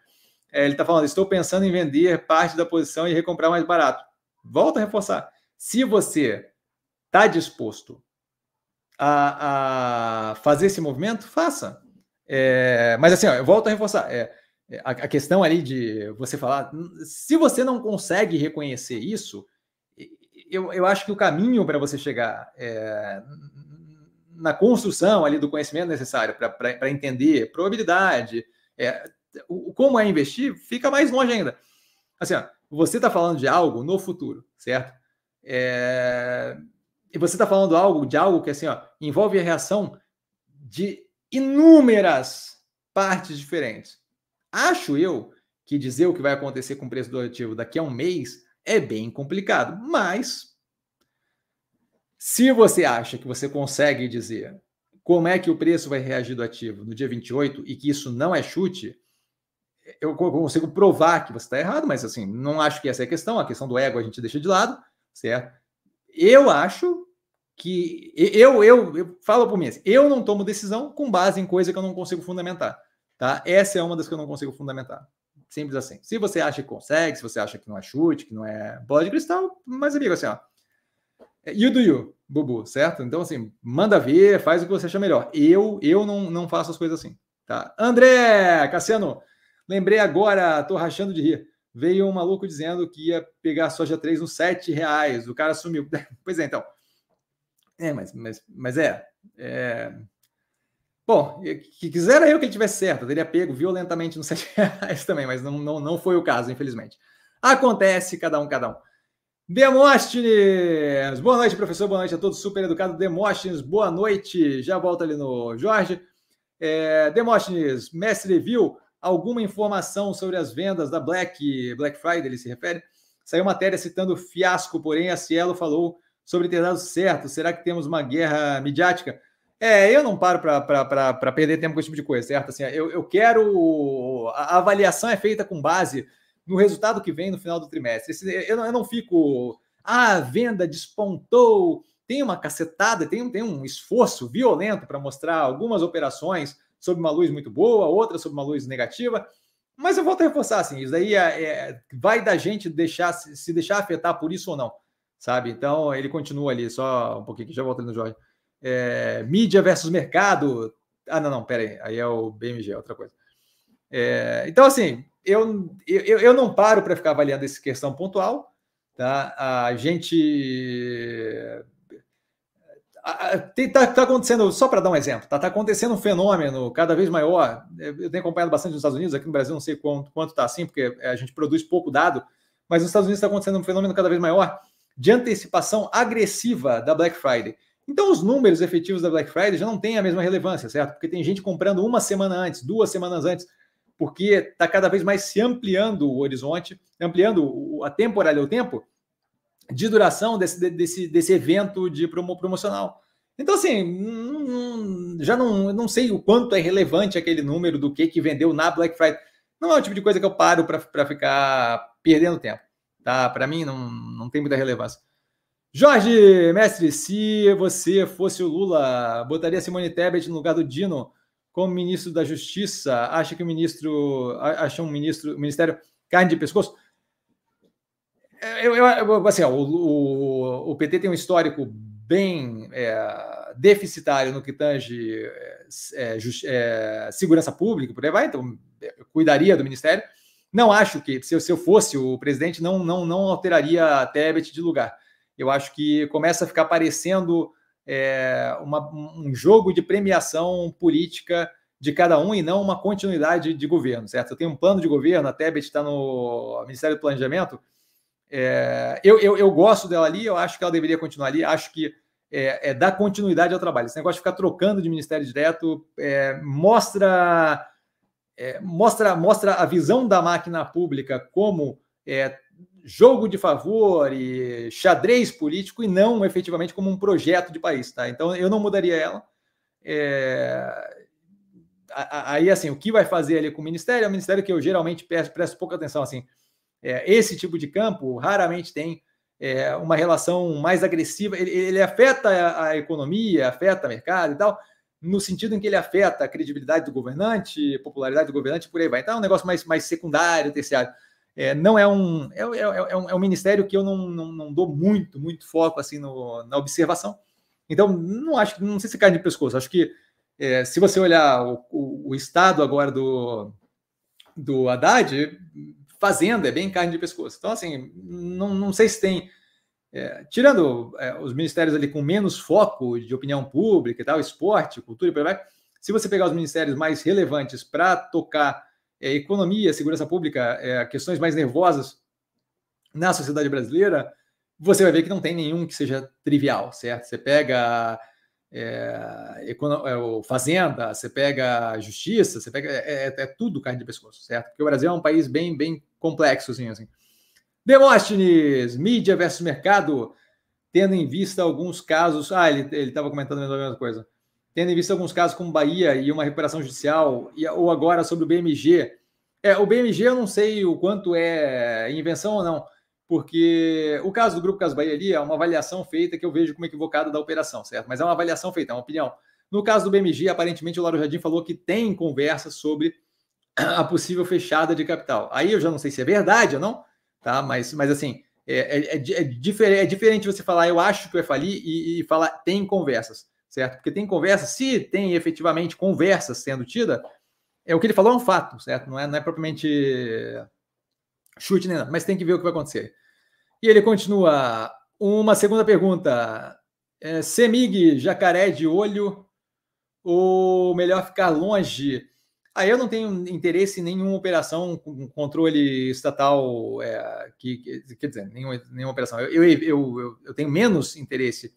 É, ele está falando, estou pensando em vender parte da posição e recomprar mais barato. Volta a reforçar. Se você está disposto a, a, fazer esse movimento, faça. É, mas assim, ó, eu volto a reforçar. É, a, a, questão ali de você falar, se você não consegue reconhecer isso, eu, eu acho que o caminho para você chegar é, na construção ali do conhecimento necessário para entender probabilidade, é, o, como é investir, fica mais longe ainda. Assim, ó, você está falando de algo no futuro, certo? É, e você está falando algo de algo que assim, ó, envolve a reação de inúmeras partes diferentes. Acho eu que dizer o que vai acontecer com o preço do ativo daqui a um mês é bem complicado, mas se você acha que você consegue dizer como é que o preço vai reagir do ativo no dia 28 e que isso não é chute, eu consigo provar que você está errado, mas assim, não acho que essa é a questão. A questão do ego a gente deixa de lado, certo? Eu acho que eu, eu, eu falo por mim, assim, eu não tomo decisão com base em coisa que eu não consigo fundamentar, tá? Essa é uma das que eu não consigo fundamentar. Simples assim. Se você acha que consegue, se você acha que não é chute, que não é bola de cristal, mas amigo, assim, ó, You do you, Bubu, certo? Então, assim, manda ver, faz o que você acha melhor. Eu, eu não, não faço as coisas assim, tá? André, Cassiano, lembrei agora, tô rachando de rir. Veio um maluco dizendo que ia pegar soja 3 nos 7 reais. O cara sumiu. pois é, então. É, mas, mas, mas é, é... Bom, que quisera eu que ele tivesse certo, teria pego violentamente nos 7 reais também, mas não, não, não foi o caso, infelizmente. Acontece, cada um, cada um. Demóstenes! Boa noite, professor. Boa noite a todos. Super educado. Demóstenes, boa noite. Já volta ali no Jorge. É, Demóstenes, mestre viu alguma informação sobre as vendas da Black, Black Friday, ele se refere? Saiu matéria citando fiasco, porém a Cielo falou sobre ter dado certo. Será que temos uma guerra midiática? É, eu não paro para perder tempo com esse tipo de coisa, certo? Assim, eu, eu quero. A avaliação é feita com base no resultado que vem no final do trimestre. Eu não, eu não fico, ah, a venda despontou, tem uma cacetada, tem, tem um esforço violento para mostrar algumas operações sob uma luz muito boa, outras sob uma luz negativa. Mas eu volto a reforçar assim, isso daí é, é, vai da gente deixar se deixar afetar por isso ou não, sabe? Então ele continua ali, só um pouquinho que já volto ali no Jorge. É, mídia versus mercado. Ah, não, não, pera aí, aí é o BMG, é outra coisa. É, então, assim, eu, eu, eu não paro para ficar avaliando essa questão pontual. Tá? A gente. Está tá acontecendo, só para dar um exemplo, está tá acontecendo um fenômeno cada vez maior. Eu tenho acompanhado bastante nos Estados Unidos, aqui no Brasil não sei quanto está assim, porque a gente produz pouco dado, mas nos Estados Unidos está acontecendo um fenômeno cada vez maior de antecipação agressiva da Black Friday. Então, os números efetivos da Black Friday já não têm a mesma relevância, certo? Porque tem gente comprando uma semana antes, duas semanas antes porque está cada vez mais se ampliando o horizonte, ampliando a temporalidade, o tempo de duração desse, desse, desse evento de promo, promocional. Então, assim, já não, não sei o quanto é relevante aquele número do que, que vendeu na Black Friday. Não é o tipo de coisa que eu paro para ficar perdendo tempo. Tá? Para mim, não, não tem muita relevância. Jorge, mestre, se você fosse o Lula, botaria Simone Tebet no lugar do Dino como ministro da Justiça, acha que o ministro, acha um ministro, ministério carne de pescoço? É, eu, eu assim, ó, o, o, o, PT tem um histórico bem é, deficitário no que tange é, just, é, segurança pública, por aí vai, então eu cuidaria do ministério. Não acho que, se eu, se eu fosse o presidente, não, não, não alteraria a Tebet de lugar. Eu acho que começa a ficar parecendo é, uma, um jogo de premiação política de cada um e não uma continuidade de governo, certo? Eu tenho um plano de governo, a Tebet está no Ministério do Planejamento. É, eu, eu, eu, gosto dela ali, eu acho que ela deveria continuar ali, acho que é, é, dar continuidade ao trabalho. Esse negócio de ficar trocando de ministério direto é, mostra, é, mostra, mostra a visão da máquina pública como é, jogo de favor e xadrez político e não efetivamente como um projeto de país. Tá? Então eu não mudaria ela. É, aí, assim, o que vai fazer ali com o ministério é um ministério que eu geralmente presto, presto pouca atenção. Assim, é, esse tipo de campo raramente tem é, uma relação mais agressiva. Ele, ele afeta a, a, economia, afeta o mercado e tal, no sentido em que ele afeta a credibilidade do governante, popularidade do governante, por aí vai. Então é um negócio mais, mais secundário, terciário. É, não é um, é, é, é, um, é um ministério que eu não, não, não dou muito, muito foco assim no, na observação. Então, não acho, não sei se cai de pescoço. Acho que é, se você olhar o, o, o, estado agora do, do Haddad, fazenda é bem carne de pescoço. Então, assim, não, não sei se tem. É, tirando é, os ministérios ali com menos foco de opinião pública e tal, esporte, cultura e por aí vai, se você pegar os ministérios mais relevantes para tocar é, economia, segurança pública, é, questões mais nervosas na sociedade brasileira, você vai ver que não tem nenhum que seja trivial, certo? Você pega é, é Fazenda, você pega Justiça, você pega. É, é, é, tudo carne de pescoço, certo? Porque o Brasil é um país bem, bem complexo, assim. assim. Demóstenes, mídia versus mercado, tendo em vista alguns casos. Ah, ele estava comentando a mesma coisa. Tendo em vista alguns casos como Bahia e uma recuperação judicial, e, ou agora sobre o BMG. É, o BMG eu não sei o quanto é invenção ou não porque o caso do Grupo Casas Bahia ali é uma avaliação feita que eu vejo como equivocada da operação, certo? Mas é uma avaliação feita, é uma opinião. No caso do BMG, aparentemente o Lauro Jardim falou que tem conversa sobre a possível fechada de capital. Aí eu já não sei se é verdade ou não, tá? Mas, mas assim, é, é, é, é diferente, é diferente você falar eu acho que vai falir e, e falar tem conversas, certo? Porque tem conversas, se tem efetivamente conversas sendo tida, é o que ele falou é um fato, certo? Não é, não é propriamente chute nem nada, mas tem que ver o que vai acontecer. E ele continua. Uma segunda pergunta. É, Semig, jacaré de olho, ou melhor ficar longe? Aí eu não tenho interesse em nenhuma operação com controle estatal, é, que, que, quer dizer, nenhuma, nenhuma operação. Eu, eu, eu, eu, tenho menos interesse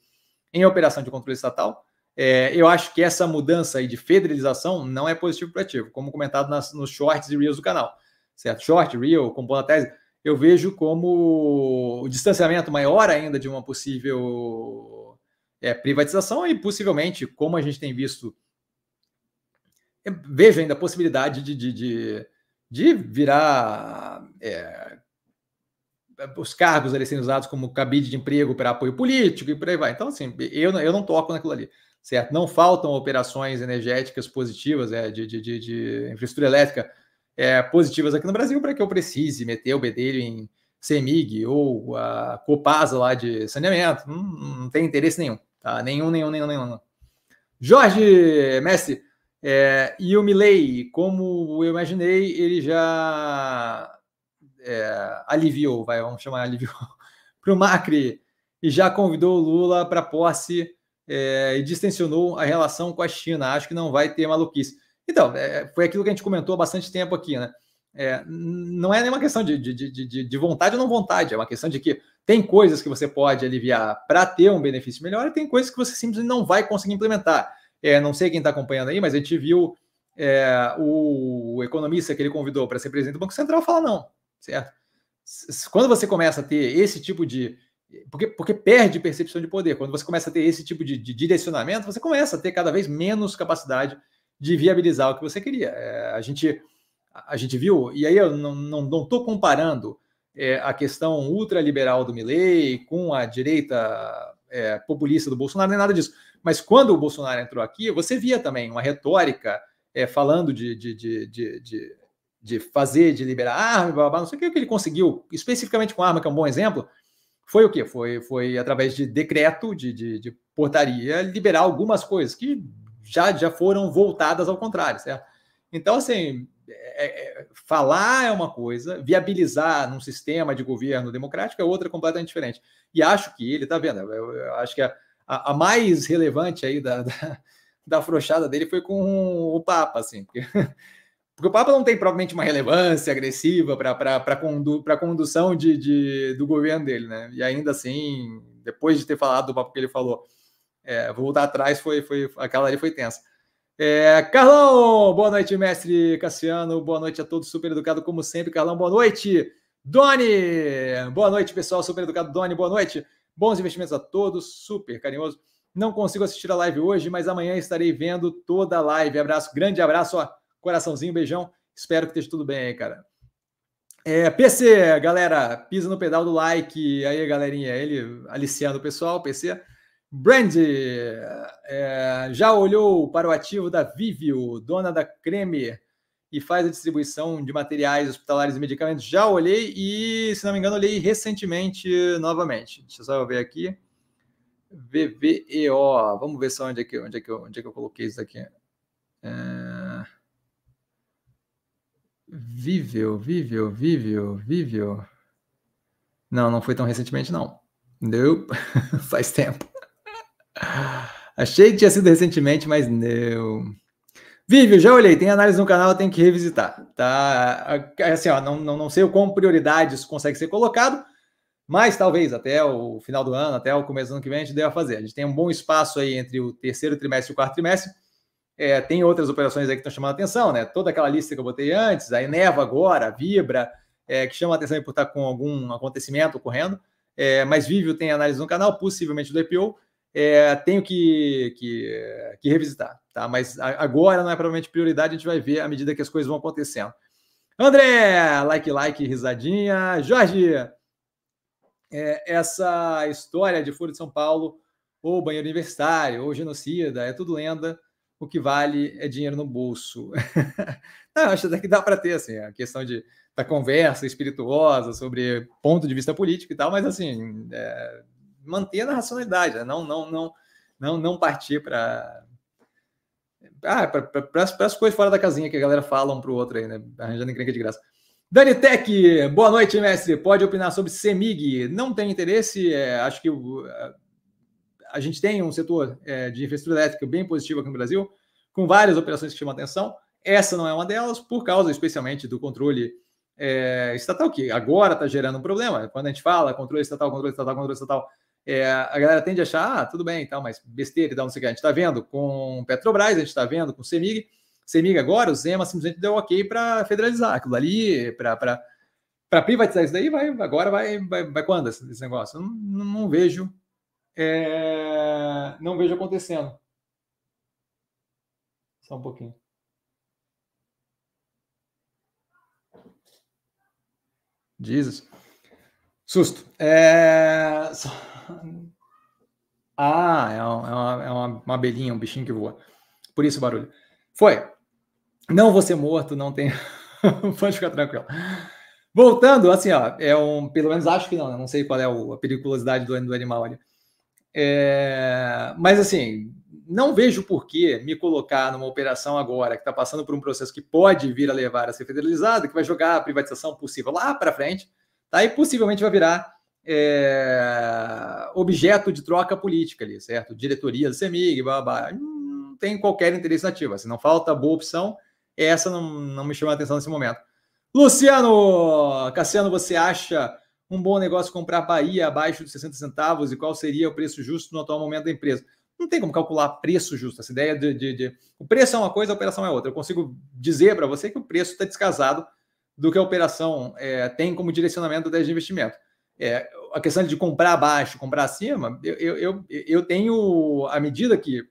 em operação de controle estatal. É, eu acho que essa mudança aí de federalização não é positivo para ativo, como comentado nas, nos shorts e reels do canal. Certo? Short, reel, compondo a tese eu vejo como o distanciamento maior ainda de uma possível é, privatização e possivelmente, como a gente tem visto, vejo ainda a possibilidade de, de, de, de virar é, os cargos ali sendo usados como cabide de emprego para apoio político e por aí vai. Então, assim, eu, eu não toco naquilo ali, certo? Não faltam operações energéticas positivas é, de, de, de, de infraestrutura elétrica é, positivas aqui no Brasil para que eu precise meter o bedelho em CEMIG ou a Copasa lá de saneamento. Não, não tem interesse nenhum. Tá? Nenhum, nenhum, nenhum, nenhum. Jorge Mestre, é, e o Milley, como eu imaginei, ele já é, aliviou, vai, vamos chamar aliviou, para o Macri e já convidou o Lula para posse é, e distensionou a relação com a China. Acho que não vai ter maluquice. Então, é, foi aquilo que a gente comentou há bastante tempo aqui, né? É, não é nenhuma questão de, de, de, de, vontade ou não vontade, é uma questão de que tem coisas que você pode aliviar para ter um benefício melhor e tem coisas que você simplesmente não vai conseguir implementar. É, não sei quem está acompanhando aí, mas a gente viu é, o, o, economista que ele convidou para ser presidente do Banco Central falar não, certo? Quando você começa a ter esse tipo de. Porque, porque perde percepção de poder. Quando você começa a ter esse tipo de, de direcionamento, você começa a ter cada vez menos capacidade de viabilizar o que você queria. É, a, gente, a gente viu, e aí eu não estou não, não comparando é, a questão ultraliberal do Milley com a direita é, populista do Bolsonaro, nem nada disso. Mas quando o Bolsonaro entrou aqui, você via também uma retórica é, falando de, de, de, de, de fazer, de liberar arma, blá, blá, não sei o que, que ele conseguiu, especificamente com arma, que é um bom exemplo, foi o quê? Foi, foi através de decreto, de, de, de portaria, liberar algumas coisas que já, já foram voltadas ao contrário, certo? Então, assim, é, é, falar é uma coisa, viabilizar num sistema de governo democrático é outra completamente diferente. E acho que ele, tá vendo? Eu, eu acho que a, a, a, mais relevante aí da, da, da dele foi com o Papa, assim, porque, porque o Papa não tem provavelmente uma relevância agressiva para a condu, condução de, de, do governo dele, né? E ainda assim, depois de ter falado do Papa que ele falou, É, voltar atrás, foi, foi, aquela ali foi tensa. É, Carlão, boa noite, mestre Cassiano. Boa noite a todos, super educado como sempre. Carlão, boa noite. Doni, boa noite, pessoal, super educado. Doni, boa noite. Bons investimentos a todos, super carinhoso. Não consigo assistir a live hoje, mas amanhã estarei vendo toda a live. Abraço, grande abraço, ó, coraçãozinho, beijão. Espero que esteja tudo bem aí, cara. É, PC, galera, pisa no pedal do like. Aí, galerinha, ele aliciando o pessoal, PC. Brand, é, já olhou para o ativo da Vivio, dona da Creme, e faz a distribuição de materiais hospitalares e medicamentos? Já olhei e, se não me engano, olhei recentemente novamente. Deixa eu só ver aqui. VVEO. Vamos ver só onde é que, onde é que, eu, onde é que eu coloquei isso aqui. É... Viveu, viveu, viveu, viveu. Não, não foi tão recentemente, não. Nope. Faz tempo. Achei que tinha sido recentemente, mas não. Vívio, já olhei, tem análise no canal, tem que revisitar, tá? Assim, ó, não, não, não sei como prioridade isso consegue ser colocado, mas talvez até o final do ano, até o começo do ano que vem, a gente deva fazer. A gente tem um bom espaço aí entre o terceiro trimestre e o quarto trimestre. É, tem outras operações aí que estão chamando a atenção, né? Toda aquela lista que eu botei antes, a Eneva agora, a Vibra, é, que chama a atenção por estar com algum acontecimento ocorrendo. É, mas Vivio tem análise no canal, possivelmente do IPO. É, tenho que, que, que, revisitar, tá? Mas agora não é provavelmente prioridade, a gente vai ver à medida que as coisas vão acontecendo. André, like, like, risadinha. Jorge, é, essa história de Foro de São Paulo, ou banheiro universitário, ou genocida, é tudo lenda. O que vale é dinheiro no bolso. Não, acho até que dá para ter assim, a questão de, da conversa espirituosa sobre ponto de vista político e tal, mas assim, é, manter na racionalidade, né? não, não, não, não, não partir para ah, para as coisas fora da casinha que a galera fala um para o outro aí, né? Arranjando encrenca de graça. Dani Tech, boa noite, mestre. Pode opinar sobre CEMIG? Não tem interesse, é, acho que a gente tem um setor é, de infraestrutura elétrica bem positivo aqui no Brasil, com várias operações que chamam atenção. Essa não é uma delas, por causa especialmente do controle é, estatal, que agora está gerando um problema. Quando a gente fala controle estatal, controle estatal, controle estatal, é, a galera tende a achar, ah, tudo bem, então, mas besteira e tal, não sei o que. A gente está vendo com Petrobras, a gente está vendo com CEMIG, CEMIG agora, o Zema simplesmente deu ok para federalizar aquilo ali, para privatizar isso daí, vai, agora vai, vai, vai quando esse, esse negócio? Não, não, não vejo é, não vejo acontecendo. Só um pouquinho. Jesus. Susto. É... Ah, é, uma, é uma, uma abelhinha, um bichinho que voa. Por isso o barulho. Foi. Não vou ser morto, não tem. Pode ficar tranquilo. Voltando, assim, ó, é um, pelo menos acho que não, né? não sei qual é a periculosidade do, do animal ali. É, mas assim, não vejo por que me colocar numa operação agora que está passando por um processo que pode vir a levar a ser federalizado, que vai jogar a privatização possível lá para frente, tá? E possivelmente vai virar é, objeto de troca política ali, certo? Diretoria do CEMIG, blá, blá, não tem qualquer interesse nativo. Se não falta boa opção, essa não, não me chama a atenção nesse momento. Luciano Cassiano, você acha um bom negócio comprar Bahia abaixo de 60 centavos e qual seria o preço justo no atual momento da empresa? Não tem como calcular preço justo. Essa ideia de, de, de... o preço é uma coisa, a operação é outra. Eu consigo dizer para você que o preço está descasado do que a operação é, tem como direcionamento da de investimento. É, a questão de comprar abaixo, comprar acima, eu, eu, eu tenho a medida que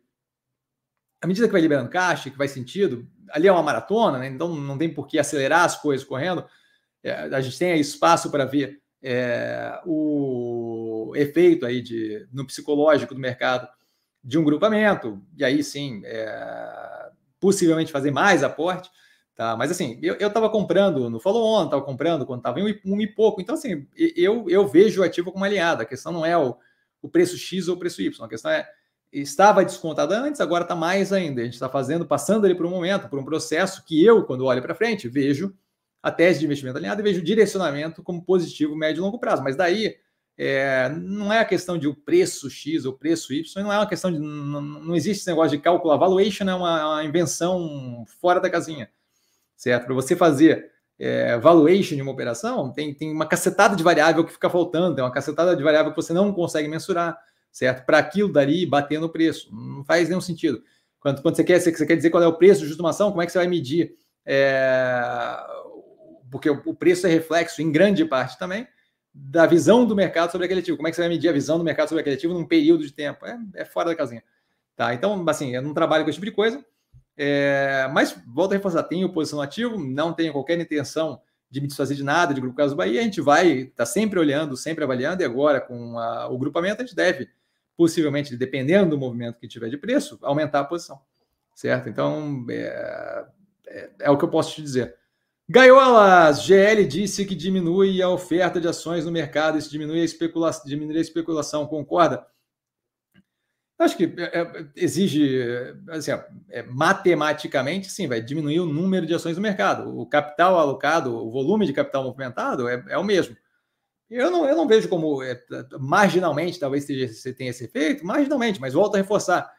a medida que vai liberando caixa, que vai sentido, ali é uma maratona, né? então não tem por que acelerar as coisas correndo. É, a gente tem espaço para ver é, o efeito aí de, no psicológico do mercado de um grupamento, e aí sim, é, possivelmente fazer mais aporte, tá? Mas assim, eu estava comprando no follow-on, estava comprando quando estava em um, um, e pouco, então assim, eu, eu vejo o ativo como aliado, a questão não é o, o preço X ou o preço Y, a questão é estava descontada antes, agora está mais ainda. A gente está fazendo, passando ali por um momento, por um processo que eu, quando olho para frente, vejo a tese de investimento alinhada e vejo o direcionamento como positivo, médio e longo prazo. Mas daí é, não é a questão de o preço X ou preço Y, não é uma questão de. Não, não existe esse negócio de cálculo. Valuation é uma, uma invenção fora da casinha, certo? Para você fazer é, valuation de uma operação, tem, tem uma cacetada de variável que fica faltando, tem uma cacetada de variável que você não consegue mensurar. certo? Para aquilo dali bater no preço. Não faz nenhum sentido. Quando, quando você, quer, você quer dizer qual é o preço de uma ação, como é que você vai medir? É, porque o preço é reflexo, em grande parte também, da visão do mercado sobre aquele ativo. Como é que você vai medir a visão do mercado sobre aquele ativo num período de tempo? É, é fora da casinha. Tá? Então, assim, eu não trabalho com esse tipo de coisa, é, mas volto a reforçar, tenho posição ativo, não tenho qualquer intenção de me desfazer de nada de Grupo Caso Bahia, a gente vai estar tá sempre olhando, sempre avaliando, e agora com a, o grupamento a gente deve, possivelmente, dependendo do movimento que tiver de preço, aumentar a posição, certo? Então, é, é, é o que eu posso te dizer. Gaiolas, GL disse que diminui a oferta de ações no mercado, isso diminui a especulação, diminui a especulação, concorda? Acho que é, é, exige, assim, é, matematicamente, sim, vai diminuir o número de ações no mercado. O capital alocado, o volume de capital movimentado é, é o mesmo. Eu não, eu não vejo como é, marginalmente, talvez você tenha esse efeito, marginalmente, mas volto a reforçar.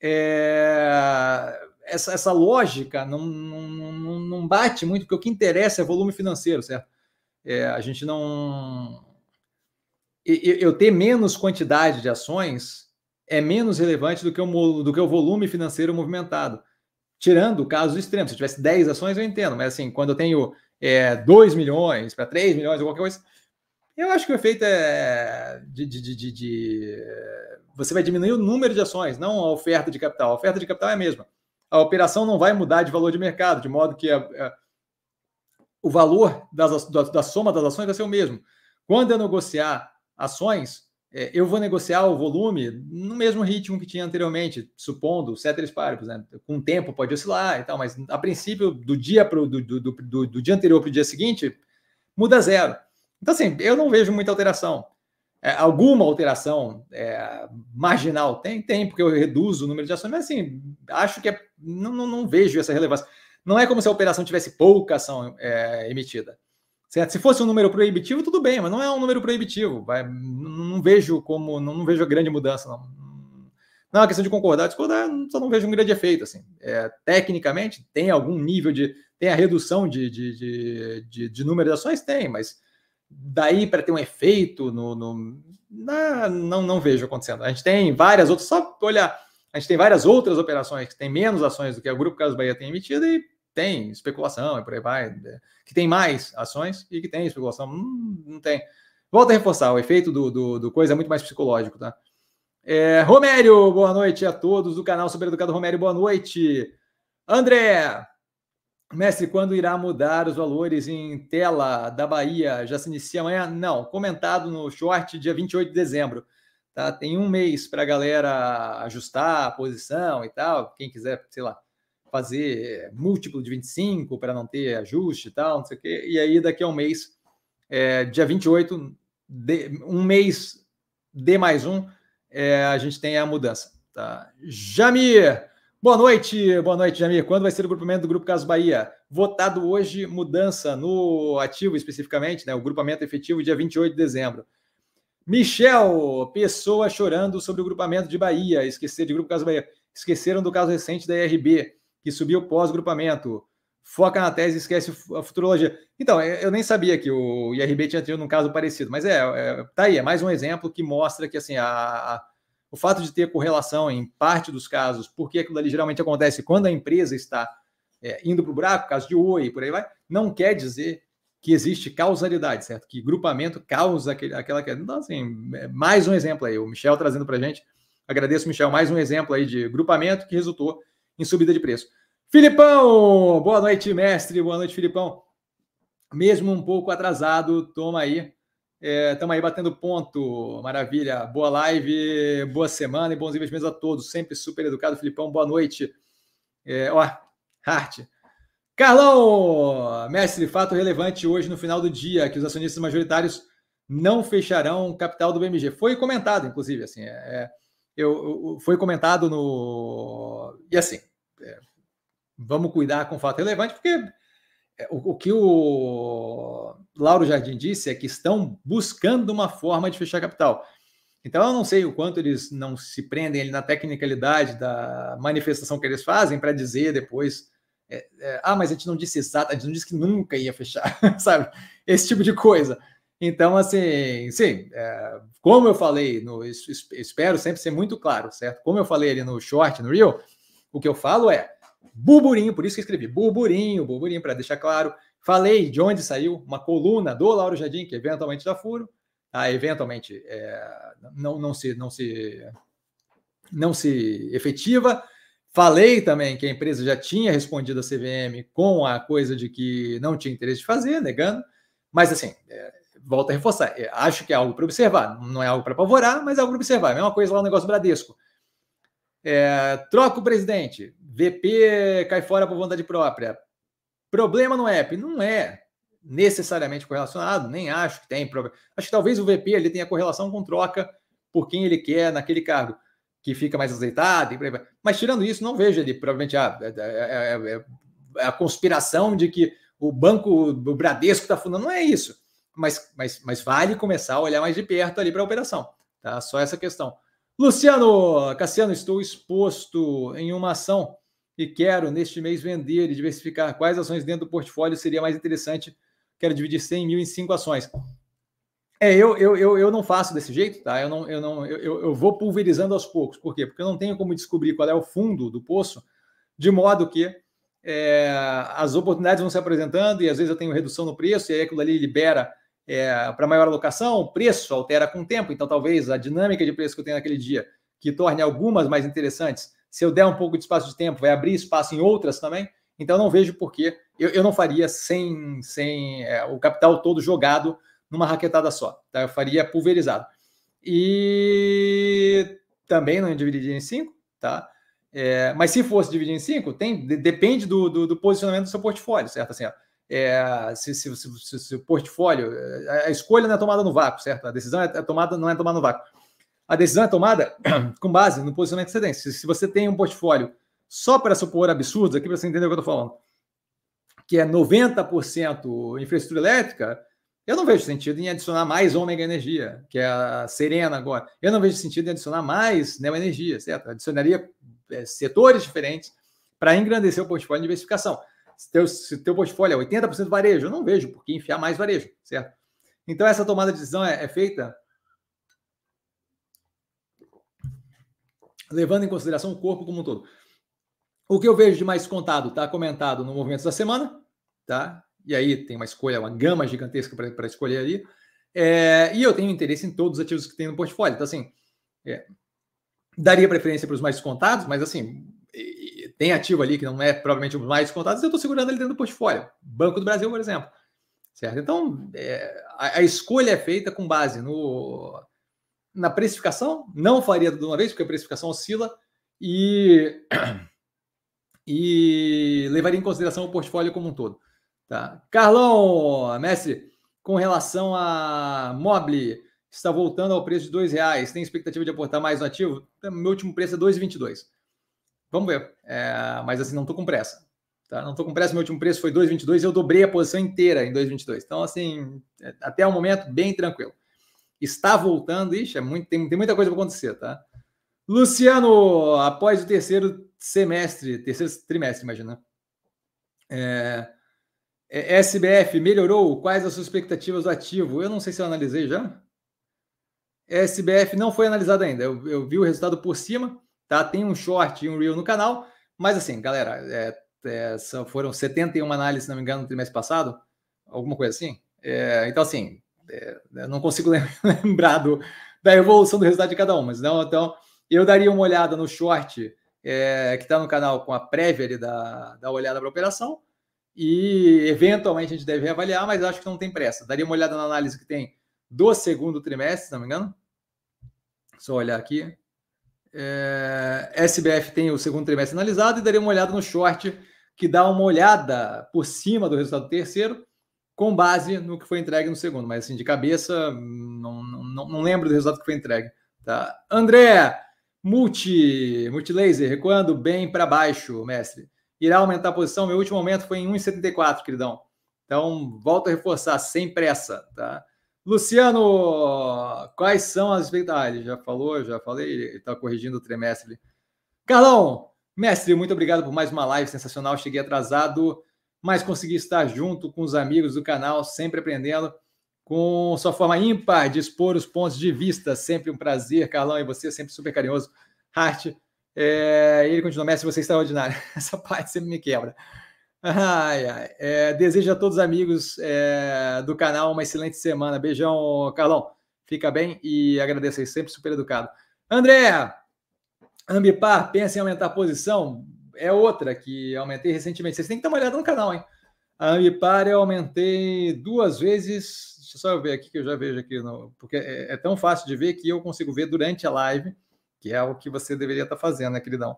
É, essa, essa lógica não, não, não, bate muito, porque o que interessa é volume financeiro, certo? É, a gente não. Eu, eu ter menos quantidade de ações é menos relevante do que o, do que o volume financeiro movimentado. Tirando casos extremos. Se eu tivesse 10 ações, eu entendo, mas assim, quando eu tenho é, 2 milhões para 3 milhões ou qualquer coisa, eu acho que o efeito é de, de, de, de, Você vai diminuir o número de ações, não a oferta de capital. A oferta de capital é a mesma. A operação não vai mudar de valor de mercado, de modo que a, a, o valor das, da, da soma das ações vai ser o mesmo. Quando eu negociar ações, é, eu vou negociar o volume no mesmo ritmo que tinha anteriormente, supondo ceteris paribus, né? Com o tempo pode oscilar e tal, mas a princípio, do dia pro, do, do, do, do dia anterior para o dia seguinte, muda zero. Então, assim, eu não vejo muita alteração. É, alguma alteração é, marginal tem? Tem, porque eu reduzo o número de ações, mas assim, acho que é, não, não, não vejo essa relevância. Não é como se a operação tivesse pouca ação é, emitida. Certo? Se fosse um número proibitivo, tudo bem, mas não é um número proibitivo. Vai, não, não, vejo como, não, vejo grande mudança, não. Não é uma questão de concordar, discordar, só não vejo um grande efeito. Assim. É, tecnicamente, tem algum nível de. Tem a redução de, de, de, de, de número de ações? Tem, mas daí para ter um efeito no. no não, não, não vejo acontecendo. A gente tem várias outras, só olhar, a gente tem várias outras operações que têm menos ações do que o Grupo Caso Bahia tem emitido e tem especulação e por aí vai, né? que tem mais ações e que tem especulação, hum, não tem. Volta a reforçar, o efeito do, do, do coisa é muito mais psicológico, tá? É, Romério, boa noite a todos do canal Super Educado Romério, boa noite. André, mestre, quando irá mudar os valores em tela da Bahia? Já se inicia amanhã? Não, comentado no short dia 28 de dezembro. Tá? Tem um mês para a galera ajustar a posição e tal. Quem quiser, sei lá, fazer múltiplo de 25 para não ter ajuste e tal, não sei o quê. E aí, daqui a um mês, é, dia 28, de, um mês de mais um, é, a gente tem a mudança. Tá? Jamir, boa noite, boa noite, Jamir. Quando vai ser o grupamento do Grupo Caso Bahia? Votado hoje, mudança no ativo especificamente, né? O grupamento efetivo, dia 28 de dezembro. Michel, pessoa chorando sobre o grupamento de Bahia, esquecer de Grupo Caso Bahia. Esqueceram do caso recente da IRB que subiu pós-grupamento. Foca na tese, esquece a futurologia. Então, eu nem sabia que o IRB tinha tido um caso parecido, mas é, é tá aí, é mais um exemplo que mostra que assim, a, a, o fato de ter correlação em parte dos casos, porque aquilo ali geralmente acontece quando a empresa está é, indo para o buraco, caso de Oi, por aí vai, não quer dizer que existe causalidade, certo? Que grupamento causa aquele, aquela. Então, assim, é mais um exemplo aí, o Michel trazendo para a gente. Agradeço, Michel, mais um exemplo aí de grupamento que resultou em subida de preço. Filipão, boa noite, mestre. Boa noite, Filipão. Mesmo um pouco atrasado, toma aí. Estamos é, aí batendo ponto. Maravilha. Boa live, boa semana e bons investimentos a todos. Sempre super educado, Filipão. Boa noite. É, ó, Hart. Carlão, mestre, fato relevante hoje no final do dia, que os acionistas majoritários não fecharão capital do BMG. Foi comentado, inclusive, assim, é, é eu, eu, foi comentado no. E assim, é, vamos cuidar com fato relevante, porque o, o, que o Lauro Jardim disse é que estão buscando uma forma de fechar capital. Então, eu não sei o quanto eles não se prendem na tecnicalidade da manifestação que eles fazem para dizer depois. É, é, ah, mas a gente não disse exato, a gente não disse que nunca ia fechar, sabe? Esse tipo de coisa. Então, assim, sim, é, como eu falei, no, espero sempre ser muito claro, certo? Como eu falei ali no short, no Rio, o que eu falo é burburinho, por isso que escrevi burburinho, burburinho, para deixar claro. Falei de onde saiu uma coluna do Lauro Jardim, que eventualmente já furo, tá? eventualmente é, não, não, se, não, se, não se efetiva. Falei também que a empresa já tinha respondido a CVM com a coisa de que não tinha interesse de fazer, negando. Mas, assim, é, a reforçar, é, acho que é algo para observar. Não é algo para apavorar, mas é algo para observar. É a mesma coisa lá no negócio Bradesco. É, troca o presidente, VP cai fora por vontade própria. Problema no app? Não é necessariamente correlacionado, nem acho que tem problema. Acho que talvez o VP ele tenha correlação com troca por quem ele quer naquele cargo que fica mais azeitado. Mas tirando isso, não vejo ali, provavelmente, é, é, é a conspiração de que o banco, o Bradesco está fundando. Não é isso. Mas, mas, mas vale começar a olhar mais de perto ali para a operação. Tá? Só essa questão. Luciano, Cassiano, estou exposto em uma ação e quero, neste mês, vender e diversificar. Quais ações dentro do portfólio seria mais interessante? Quero dividir 100 mil em cinco ações. É, eu, eu, eu, eu não faço desse jeito, tá? Eu não, eu não eu, eu vou pulverizando aos poucos. Por quê? Porque eu não tenho como descobrir qual é o fundo do poço, de modo que é, as oportunidades vão se apresentando e às vezes eu tenho redução no preço, e aí aquilo ali libera é, para maior alocação, o preço altera com o tempo, então talvez a dinâmica de preço que eu tenho naquele dia, que torne algumas mais interessantes, se eu der um pouco de espaço de tempo, vai abrir espaço em outras também. Então não vejo por que eu, eu não faria sem, sem é, o capital todo jogado numa raquetada só. Tá? Eu faria pulverizado. E também não dividiria em cinco, tá? É, mas se fosse dividir em cinco, tem, depende do, do, do, posicionamento do seu portfólio, certo? Assim, ó, é, se, se, se, se, o portfólio, a escolha não é tomada no vácuo, certo? A decisão é, é tomada, não é tomada no vácuo. A decisão é tomada com base no posicionamento que você tem. Se, se você tem um portfólio só para supor absurdos, aqui para você entender o que eu estou falando, que é 90% infraestrutura elétrica, eu não vejo sentido em adicionar mais ômega energia, que é a Serena agora. Eu não vejo sentido em adicionar mais neoenergia, certo? Adicionaria é, setores diferentes para engrandecer o portfólio de diversificação. Se teu, se teu portfólio é 80% varejo, eu não vejo por que enfiar mais varejo, certo? Então, essa tomada de decisão é, é feita levando em consideração o corpo como um todo. O que eu vejo de mais contado está comentado no Movimento da Semana, tá? e aí tem uma escolha, uma gama gigantesca para escolher ali. É, e eu tenho interesse em todos os ativos que tem no portfólio. Então, assim, é, daria preferência para os mais descontados, mas assim, tem ativo ali que não é provavelmente os mais descontados, eu estou segurando ele dentro do portfólio. Banco do Brasil, por exemplo. Certo? Então, é, a, a, escolha é feita com base no, na precificação, não faria de uma vez, porque a precificação oscila, e, e levaria em consideração o portfólio como um todo. Tá. Carlão, mestre, com relação a Mobile, está voltando ao preço de R$ reais. Tem expectativa de aportar mais no ativo? Meu último preço é 2,22. Vamos ver. É, mas assim, não estou com pressa. Tá? Não estou com pressa. Meu último preço foi 2,22 e eu dobrei a posição inteira em 2,22. Então, assim, é, até o momento, bem tranquilo. Está voltando. Ixi, é muito, tem, tem muita coisa para acontecer, tá? Luciano, após o terceiro semestre, terceiro trimestre, imagina. É, é, SBF melhorou? Quais as suas expectativas do ativo? Eu não sei se eu analisei já. SBF não foi analisado ainda. Eu, eu vi o resultado por cima, tá? Tem um short e um reel no canal, mas assim, galera, é, é, foram 71 análises, se não me engano, no trimestre passado, alguma coisa assim. É, então, assim, é, não consigo lembrar do, da evolução do resultado de cada um, mas não, então eu daria uma olhada no short é, que está no canal com a prévia ali da, da olhada para a operação e eventualmente a gente deve reavaliar, mas acho que não tem pressa. Daria uma olhada na análise que tem do segundo trimestre, se não me engano. Só olhar aqui. É, SBF tem o segundo trimestre analisado e daria uma olhada no short que dá uma olhada por cima do resultado do terceiro, com base no que foi entregue no segundo. Mas assim, de cabeça, não, não, não lembro do resultado que foi entregue. Tá? André, multi, multilaser, recuando bem para baixo, mestre irá aumentar a posição. Meu último aumento foi em 1,74, queridão. Então, volto a reforçar, sem pressa, tá? Luciano, quais são as expectativas? Já falou, já falei, está corrigindo o trimestre. Carlão, mestre, muito obrigado por mais uma live sensacional. Cheguei atrasado, mas consegui estar junto com os amigos do canal, sempre aprendendo. com sua forma ímpar de expor os pontos de vista. Sempre um prazer, Carlão, e você, sempre super carinhoso. Hart, é, ele continua, Messi, você é extraordinário. Essa parte sempre me quebra. Ai, ai. É, desejo a todos os amigos é, do canal uma excelente semana. Beijão, Carlão. Fica bem e agradeço aí, sempre super educado. André, Ambipar, pensa em aumentar a posição. É outra que aumentei recentemente. Vocês têm que dar uma olhada no canal, hein? A Ambipar eu aumentei duas vezes. Deixa eu só ver aqui que eu já vejo aqui, no, porque é, é tão fácil de ver que eu consigo ver durante a live, que é o que você deveria estar fazendo, né, queridão?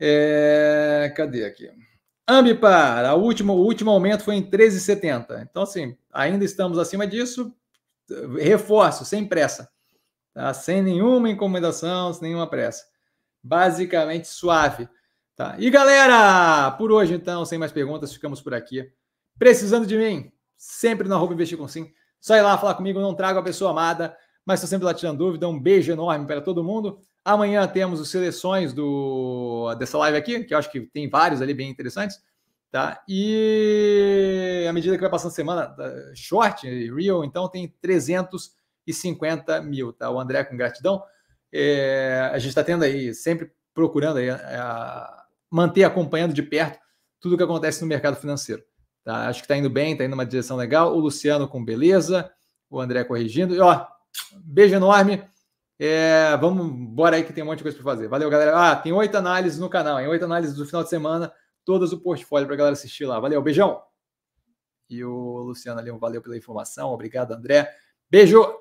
É, cadê aqui? Ambipar, a última, o último aumento foi em 13,70. Então, assim, ainda estamos acima disso. Reforço, sem pressa. Tá? Sem nenhuma encomendação, sem nenhuma pressa. Basicamente suave. Tá? E galera, por hoje então, sem mais perguntas, ficamos por aqui. Precisando de mim, sempre no arroba investir com sim. Só ir lá falar comigo, não trago a pessoa amada, mas estou sempre lá tirando dúvida. Um beijo enorme para todo mundo. Amanhã temos as seleções do, dessa live aqui, que eu acho que tem vários ali bem interessantes. Tá? E à medida que vai passando a semana, short, real, então tem 350 mil. Tá? O André, com gratidão. É, a gente está tendo aí, sempre procurando aí, a manter acompanhando de perto tudo o que acontece no mercado financeiro. Tá? Acho que está indo bem, está indo numa direção legal. O Luciano com beleza, o André corrigindo. E ó, beijo enorme. É, vamos embora aí que tem um monte de coisa para fazer. Valeu, galera. Ah, tem oito análises no canal, em oito análises do final de semana, todas o portfólio para galera assistir lá. Valeu, beijão. E o Luciano ali, valeu pela informação. Obrigado, André. Beijo.